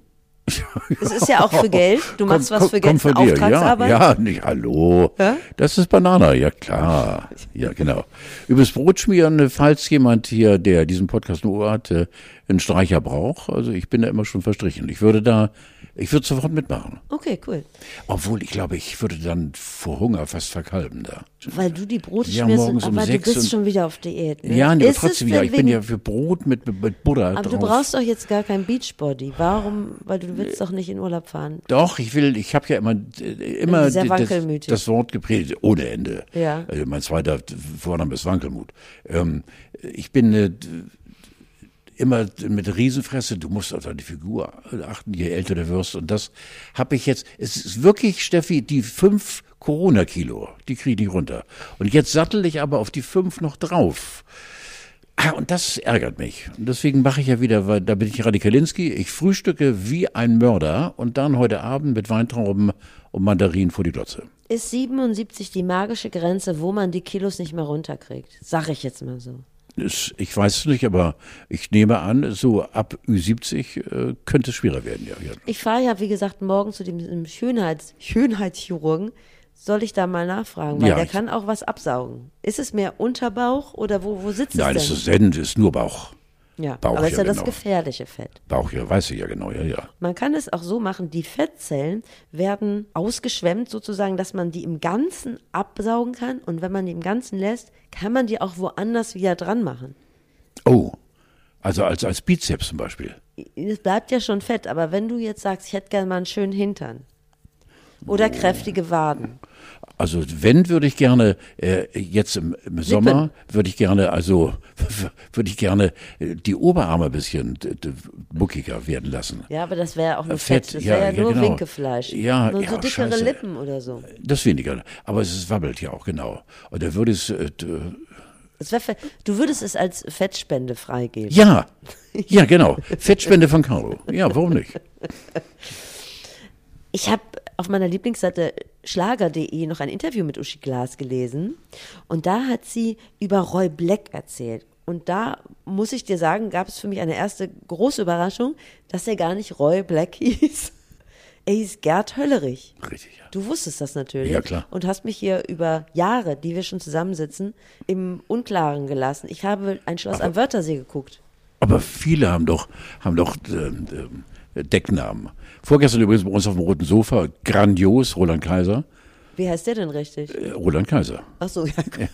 Es ist ja auch für Geld. Du machst Komm, was für Geld, für von dir. Auftragsarbeit. Ja, ja, nicht hallo. Ja? Das ist Banana, ja klar. Ja, genau. Übers Brot schmieren, falls jemand hier, der diesen Podcast nur hat, äh, einen Streicher braucht. Also ich bin da immer schon verstrichen. Ich würde da, ich würde sofort mitmachen. Okay, cool. Obwohl, ich glaube, ich würde dann vor Hunger fast verkalben da. Weil du die Brote Ja, schmierst, morgens um aber du bist schon wieder auf Diät. Ne? Ja, nee, aber trotzdem, ja, ich bin ja für Brot mit, mit, Butter Aber drauf. du brauchst doch jetzt gar kein Beachbody. Warum? Weil du willst doch nicht in Urlaub fahren. Doch, ich will, ich habe ja immer, äh, immer das, das Wort gepredigt, ohne Ende. Ja. Also mein zweiter Vorname ist Wankelmut. Ähm, ich bin äh, immer mit Riesenfresse, du musst auf deine Figur achten, je älter du wirst. Und das habe ich jetzt, es ist wirklich, Steffi, die fünf Corona-Kilo, die kriege ich nicht runter. Und jetzt sattel ich aber auf die fünf noch drauf. Ah, und das ärgert mich. Und deswegen mache ich ja wieder, weil da bin ich Radikalinski. Ich frühstücke wie ein Mörder und dann heute Abend mit Weintrauben und Mandarinen vor die Glotze. Ist 77 die magische Grenze, wo man die Kilos nicht mehr runterkriegt? Sag ich jetzt mal so. Ist, ich weiß es nicht, aber ich nehme an, so ab Ü70 äh, könnte es schwerer werden. Ja, ja. Ich fahre ja, wie gesagt, morgen zu dem Schönheits Schönheitschirurgen. Soll ich da mal nachfragen? Weil Ja, der kann auch was absaugen. Ist es mehr Unterbauch oder wo, wo sitzt Nein, es es denn? ist Send, ist nur Bauch. Ja, Bauch, aber ist ja, ja, das genau. gefährliche Fett. Bauch, ja, weiß ich ja genau, ja, ja. Man kann es auch so machen, die Fettzellen werden ausgeschwemmt sozusagen, dass man die im Ganzen absaugen kann und wenn man die im Ganzen lässt, kann man die auch woanders wieder dran machen. Oh, also als, als Bizeps zum Beispiel. Es bleibt ja schon Fett, aber wenn du jetzt sagst, ich hätte gerne mal einen schönen Hintern oder Oh. kräftige Waden, Also wenn würde ich gerne äh, jetzt im, im Sommer würde ich gerne also würde ich gerne äh, die Oberarme ein bisschen buckiger werden lassen. ja, aber das wäre auch nur Fett, Fett, das ja, wäre ja, ja, nur genau. Winkefleisch. Ja, nur ja, so dickere scheiße. Lippen oder so. Das weniger, aber es wabbelt ja auch genau. Und da würde es äh, du würdest es als Fettspende freigeben. ja ja genau Fettspende von Caro. Ja, warum nicht? Ich habe auf meiner Lieblingsseite schlager.de noch ein Interview mit Uschi Glas gelesen und da hat sie über Roy Black erzählt. Und da muss ich dir sagen, gab es für mich eine erste große Überraschung, dass er gar nicht Roy Black hieß. Er hieß Gerd Höllerich. Richtig. Ja. Du wusstest das natürlich. Ja, klar. Und hast mich hier über Jahre, die wir schon zusammensitzen, im Unklaren gelassen. Ich habe ein Schloss am Wörthersee geguckt. Aber viele haben doch, haben doch ähm, ähm, Decknamen. Vorgestern übrigens bei uns auf dem roten Sofa, grandios, Roland Kaiser. Wie heißt der denn richtig? Äh, Roland Kaiser. Ach so, ja.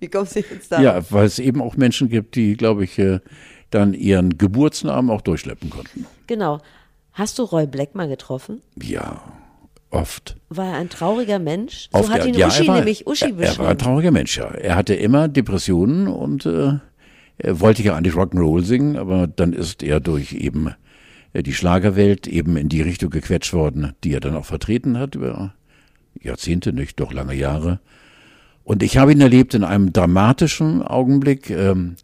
Wie kommst du jetzt da? Ja, weil es eben auch Menschen gibt, die, glaube ich, äh, dann ihren Geburtsnamen auch durchschleppen konnten. Genau. Hast du Roy Black mal getroffen? Ja, oft. War er ein trauriger Mensch? So Oft, hat ihn ja, Uschi war, nämlich Uschi er, er war ein beschrieben. trauriger Mensch, ja. Er hatte immer Depressionen und äh, er wollte ja eigentlich Rock'n'Roll singen, aber dann ist er durch eben äh, die Schlagerwelt eben in die Richtung gequetscht worden, die er dann auch vertreten hat über Jahrzehnte, nicht doch lange Jahre. Und ich habe ihn erlebt in einem dramatischen Augenblick. Ähm,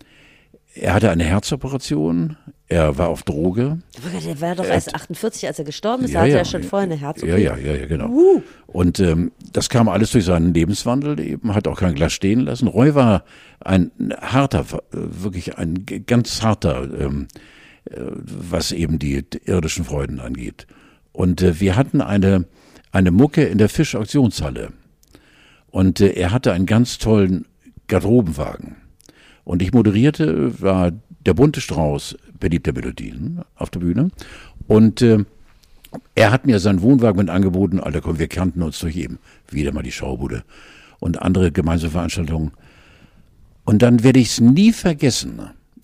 er hatte eine Herzoperation, er war auf Droge. Der war doch erst 48, als er gestorben ist. Ja, hatte ja. er schon vorher eine Herz. Ja, ja, ja, ja, genau. Und ähm, das kam alles durch seinen Lebenswandel eben, hat auch kein Glas stehen lassen. Roy war ein harter, wirklich ein ganz harter, ähm, äh, was eben die irdischen Freuden angeht. Und äh, wir hatten eine, eine Mucke in der Fischauktionshalle. Und äh, er hatte einen ganz tollen Garderobenwagen. Und ich moderierte, war der bunte Strauß beliebter Melodien auf der Bühne. Und äh, er hat mir seinen Wohnwagen mit angeboten, Alter, komm, wir kannten uns durch eben wieder mal die Schaubude und andere gemeinsame Veranstaltungen. Und dann werde ich es nie vergessen,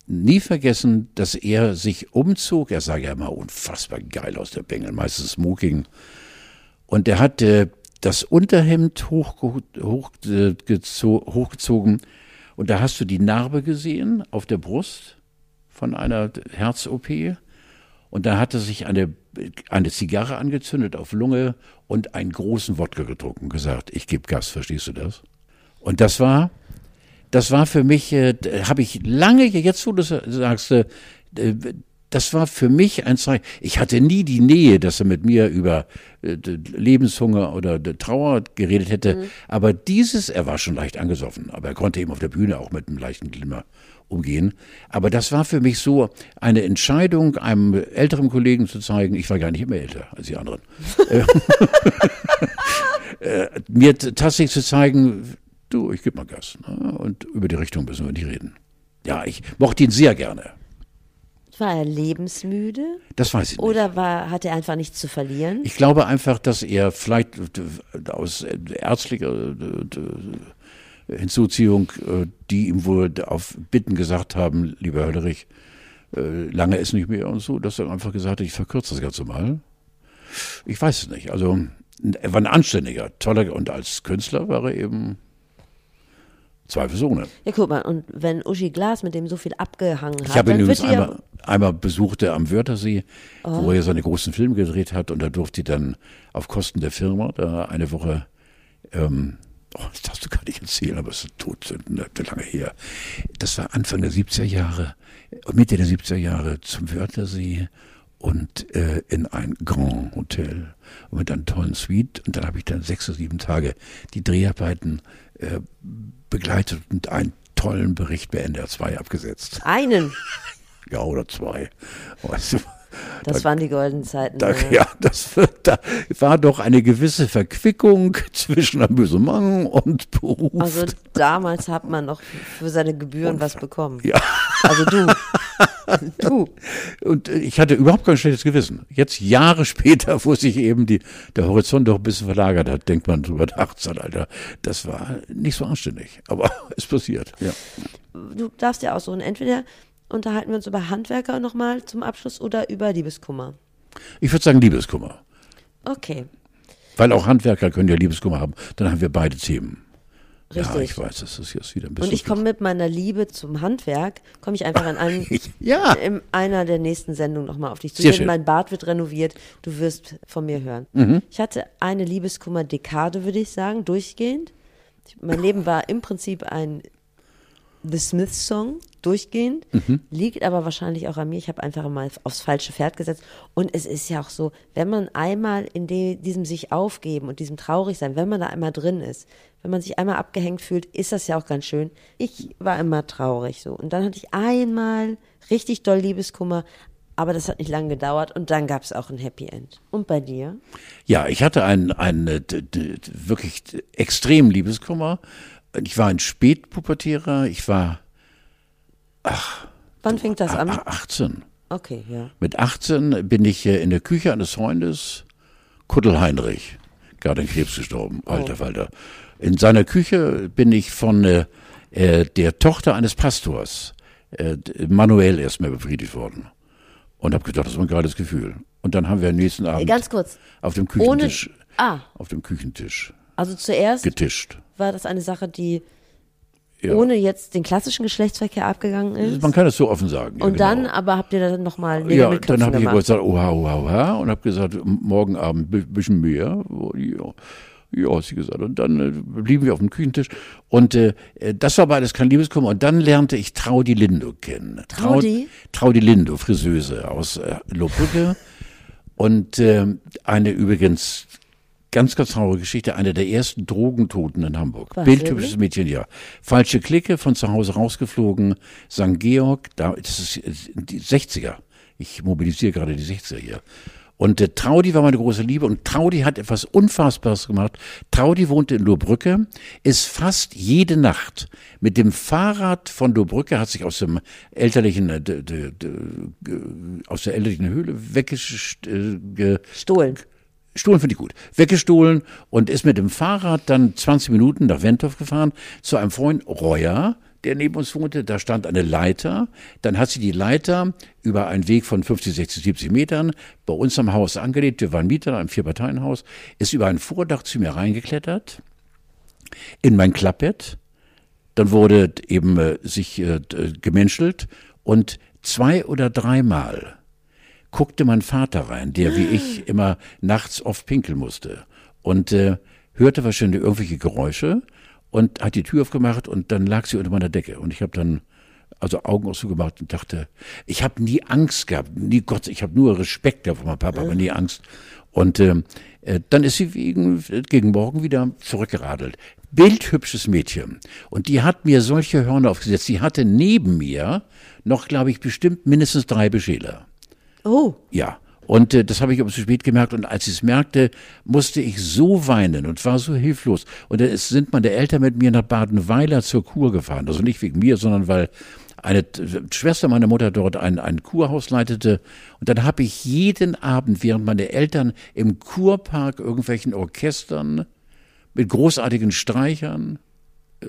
nie vergessen, dass er sich umzog. Er sah ja immer unfassbar geil aus der Bengel, meistens Smoking. Und er hat äh, das Unterhemd hochge hoch, gezo hochgezogen und da hast du die Narbe gesehen auf der Brust von einer Herz-OP. Und da hat er sich eine, eine Zigarre angezündet auf Lunge und einen großen Wodka getrunken gesagt, ich gebe Gas, verstehst du das? Und das war, das war für mich, äh, habe ich lange, jetzt wo du sagst, äh, das war für mich ein Zeichen. Ich hatte nie die Nähe, dass er mit mir über äh, Lebenshunger oder Trauer geredet hätte. Aber dieses, er war schon leicht angesoffen, aber er konnte eben auf der Bühne auch mit einem leichten Glimmer umgehen. Aber das war für mich so eine Entscheidung, einem älteren Kollegen zu zeigen, ich war gar nicht immer älter als die anderen, äh, äh, mir tatsächlich zu zeigen, du, ich gebe mal Gas. Ne? Und über die Richtung müssen wir nicht reden. Ja, ich mochte ihn sehr gerne. War er lebensmüde? Das weiß ich nicht. Oder war, hat er einfach nichts zu verlieren? Ich glaube einfach, dass er vielleicht äh, aus ärztlicher äh, Hinzuziehung, äh, die ihm wohl auf Bitten gesagt haben, lieber Höllerich, lange ist nicht mehr und so, dass er einfach gesagt hat, ich verkürze das Ganze mal. Ich weiß es nicht. Also er war ein anständiger, toller und als Künstler war er eben zweifelsohne. Ja, guck mal, und wenn Uschi Glas mit dem so viel abgehangen hat, Ich dann wird die einmal, einmal besucht er am Wörthersee, Oh. wo er seine großen Filme gedreht hat und da durfte ich dann auf Kosten der Firma da eine Woche ähm, oh, das darfst du gar nicht erzählen, aber es ist so lange her. Das war Anfang der 70er Jahre, Mitte der 70er Jahre zum Wörthersee und äh, in ein Grand Hotel und mit einer tollen Suite. Und dann habe ich dann sechs oder sieben Tage die Dreharbeiten äh, begleitet und einen tollen Bericht bei NDR 2 abgesetzt. Einen? Ja, oder zwei. Weißt du, das da, waren die goldenen Zeiten. Da, ja, das da war doch eine gewisse Verquickung zwischen Amüsement und Beruf. Also damals hat man noch für seine Gebühren und, was bekommen. Ja. Also du. du. Und ich hatte überhaupt kein schlechtes Gewissen. Jetzt Jahre später, wo sich eben die, der Horizont doch ein bisschen verlagert hat, denkt man drüber nach, Alter, das war nicht so anständig. Aber es passiert, ja. Du darfst ja aussuchen, entweder unterhalten wir uns über Handwerker nochmal zum Abschluss oder über Liebeskummer? Ich würde sagen Liebeskummer. Okay. Weil auch Handwerker können ja Liebeskummer haben. Dann haben wir beide Themen. Richtig. Ja, ich weiß, das ist jetzt wieder ein bisschen. Und ich komme mit meiner Liebe zum Handwerk, komme ich einfach an einem, ja. in einer der nächsten Sendungen nochmal auf dich zu. Sehr schön. Mein Bad wird renoviert, du wirst von mir hören. Mhm. Ich hatte eine Liebeskummer-Dekade, würde ich sagen, durchgehend. Mein Leben war im Prinzip ein The Smiths Song durchgehend, Mhm. liegt aber wahrscheinlich auch an mir. Ich habe einfach mal aufs falsche Pferd gesetzt. Und es ist ja auch so, wenn man einmal in de, diesem sich aufgeben und diesem traurig sein, wenn man da einmal drin ist, wenn man sich einmal abgehängt fühlt, ist das ja auch ganz schön. Ich war immer traurig so. Und dann hatte ich einmal richtig doll Liebeskummer, aber das hat nicht lange gedauert und dann gab es auch ein Happy End. Und bei dir? Ja, ich hatte einen, einen äh, wirklich extrem Liebeskummer. Ich war ein Spätpubertierer. Ich war Wann fängt das an? a- 18. Okay, ja. Mit 18 bin ich in der Küche eines Freundes, Kuddel Heinrich, gerade an Krebs gestorben, alter Falter. In seiner Küche bin ich von äh, äh, der Tochter eines Pastors, äh, manuell erstmal befriedigt worden. Und habe gedacht, das war ein geiles Gefühl. Und dann haben wir am nächsten Abend Ganz kurz. auf dem Ohne. Küchentisch, Ah, auf dem Küchentisch also zuerst getischt. war das eine Sache, die Ja. ohne jetzt den klassischen Geschlechtsverkehr abgegangen ist. Man kann es so offen sagen. ja, und dann genau. aber habt ihr dann nochmal Nägel Ja, dann habe ich gesagt, oha, oha, oha, und habe gesagt, morgen Abend ein bisschen mehr. Ja, ja, sie gesagt. Und dann äh, blieben wir auf dem Küchentisch. Und äh, äh, das war beides kein Liebeskummer. Und dann lernte ich Traudi Lindo kennen. Traudi? Traudi Lindo, Friseuse aus äh, Lohbrücke. Und äh, eine übrigens ganz, ganz traurige Geschichte, eine der ersten Drogentoten in Hamburg. Was, Bildtypisches Mädchen, ja. Falsche Clique, von zu Hause rausgeflogen, St. Georg, da, das ist die 60er. Ich mobilisiere gerade die 60er hier. Und äh, Traudi war meine große Liebe und Traudi hat etwas Unfassbares gemacht. Traudi wohnte in Lohbrücke, ist fast jede Nacht mit dem Fahrrad von Lohbrücke, hat sich aus dem elterlichen, äh, d, d, d, ge- aus der elterlichen Höhle weggestohlen, äh. Stohlen finde ich gut. Weggestohlen und ist mit dem Fahrrad dann 20 Minuten nach Wentorf gefahren zu einem Freund Reuer, der neben uns wohnte. Da stand eine Leiter. Dann hat sie die Leiter über einen Weg von 50, 60, 70 Metern bei uns am Haus angelegt. Wir waren Mieter in einem Vierparteienhaus. Ist über ein Vordach zu mir reingeklettert. In mein Klappbett. Dann wurde eben äh, sich äh, d- gemenschelt und zwei oder dreimal guckte mein Vater rein, der wie ich immer nachts oft pinkeln musste und äh, hörte wahrscheinlich irgendwelche Geräusche und hat die Tür aufgemacht und dann lag sie unter meiner Decke und ich habe dann also Augen auch zugemacht und dachte, ich habe nie Angst gehabt, nie Gott, ich habe nur Respekt gehabt vor meinem Papa, aber nie Angst. Und ähm, äh, dann ist sie wegen, gegen morgen wieder zurückgeradelt. Bildhübsches Mädchen. Und die hat mir solche Hörner aufgesetzt. Sie hatte neben mir noch, glaube ich, bestimmt mindestens drei Beschäler. Oh, Ja. Und äh, das habe ich aber zu spät gemerkt. Und als ich es merkte, musste ich so weinen und war so hilflos. Und dann sind meine Eltern mit mir nach Badenweiler zur Kur gefahren. Also nicht wegen mir, sondern weil eine Schwester meiner Mutter dort ein, ein Kurhaus leitete. Und dann habe ich jeden Abend, während meine Eltern im Kurpark irgendwelchen Orchestern mit großartigen Streichern äh,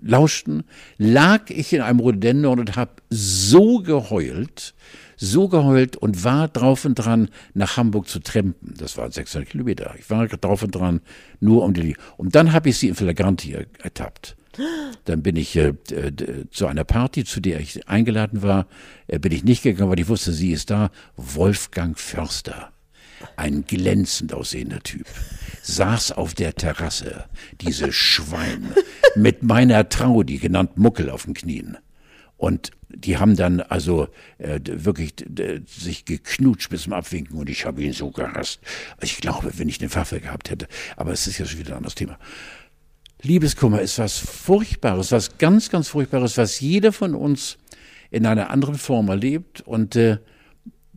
lauschten, lag ich in einem Rhododendron und habe so geheult, so geheult und war drauf und dran, nach Hamburg zu trampen. Das waren 600 Kilometer. Ich war drauf und dran, nur um die. Und dann habe ich sie in Flagranti ertappt. Dann bin ich äh, äh, zu einer Party, zu der ich eingeladen war, äh, bin ich nicht gegangen, weil ich wusste, sie ist da. Wolfgang Förster. ein glänzend aussehender Typ, saß auf der Terrasse, diese Schwein, mit meiner Traudi, genannt Muckel, auf den Knien. Und die haben dann also äh, wirklich sich geknutscht bis zum Abwinken und ich habe ihn so gehasst. Ich glaube, wenn ich eine Waffe gehabt hätte. Aber es ist ja schon wieder ein anderes Thema. Liebeskummer ist was Furchtbares, was ganz, ganz Furchtbares, was jeder von uns in einer anderen Form erlebt und äh,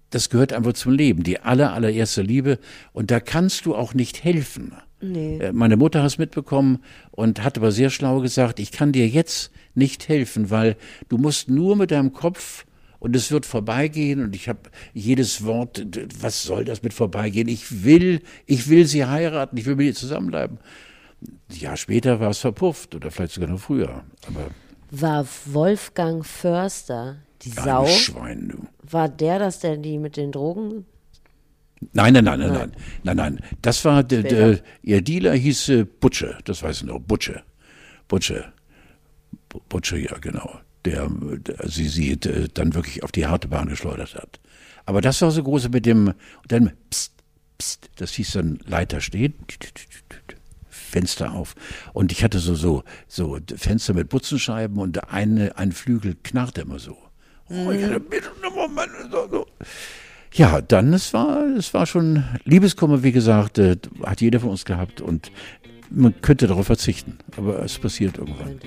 das gehört einfach zum Leben, die aller, allererste Liebe und da kannst du auch nicht helfen. Nee. Äh, meine Mutter hat es mitbekommen und hat aber sehr schlau gesagt, ich kann dir jetzt nicht helfen, weil du musst nur mit deinem Kopf und es wird vorbeigehen und ich habe jedes Wort, was soll das mit vorbeigehen? Ich will, ich will sie heiraten, ich will mit ihr zusammenbleiben. Ein Jahr später war es verpufft oder vielleicht sogar noch früher. Aber war Wolfgang Förster die Sau? Schwein, du. War der das, der die mit den Drogen Nein, nein, nein, nein, nein, nein, nein. Das war der, der ihr Dealer hieß äh, Butche, das weiß ich noch, Butche, Butche, Butche, ja genau, der, der sie sie äh, dann wirklich auf die harte Bahn geschleudert hat. Aber das war so große mit dem, und dann pst, pst, das hieß dann Leiter steht, Fenster auf. Und ich hatte so, so, so Fenster mit Butzenscheiben und eine, ein Flügel knarrte immer so. Oh, ich hatte, bitte, Moment, so, so. Ja, dann, es war, es war schon Liebeskummer, wie gesagt, äh, hat jeder von uns gehabt und man könnte darauf verzichten, aber es passiert irgendwann.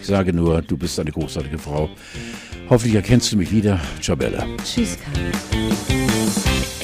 Ich sage nur, du bist eine großartige Frau. Hoffentlich erkennst du mich wieder. Ciao, Bella. Tschüss, Karl.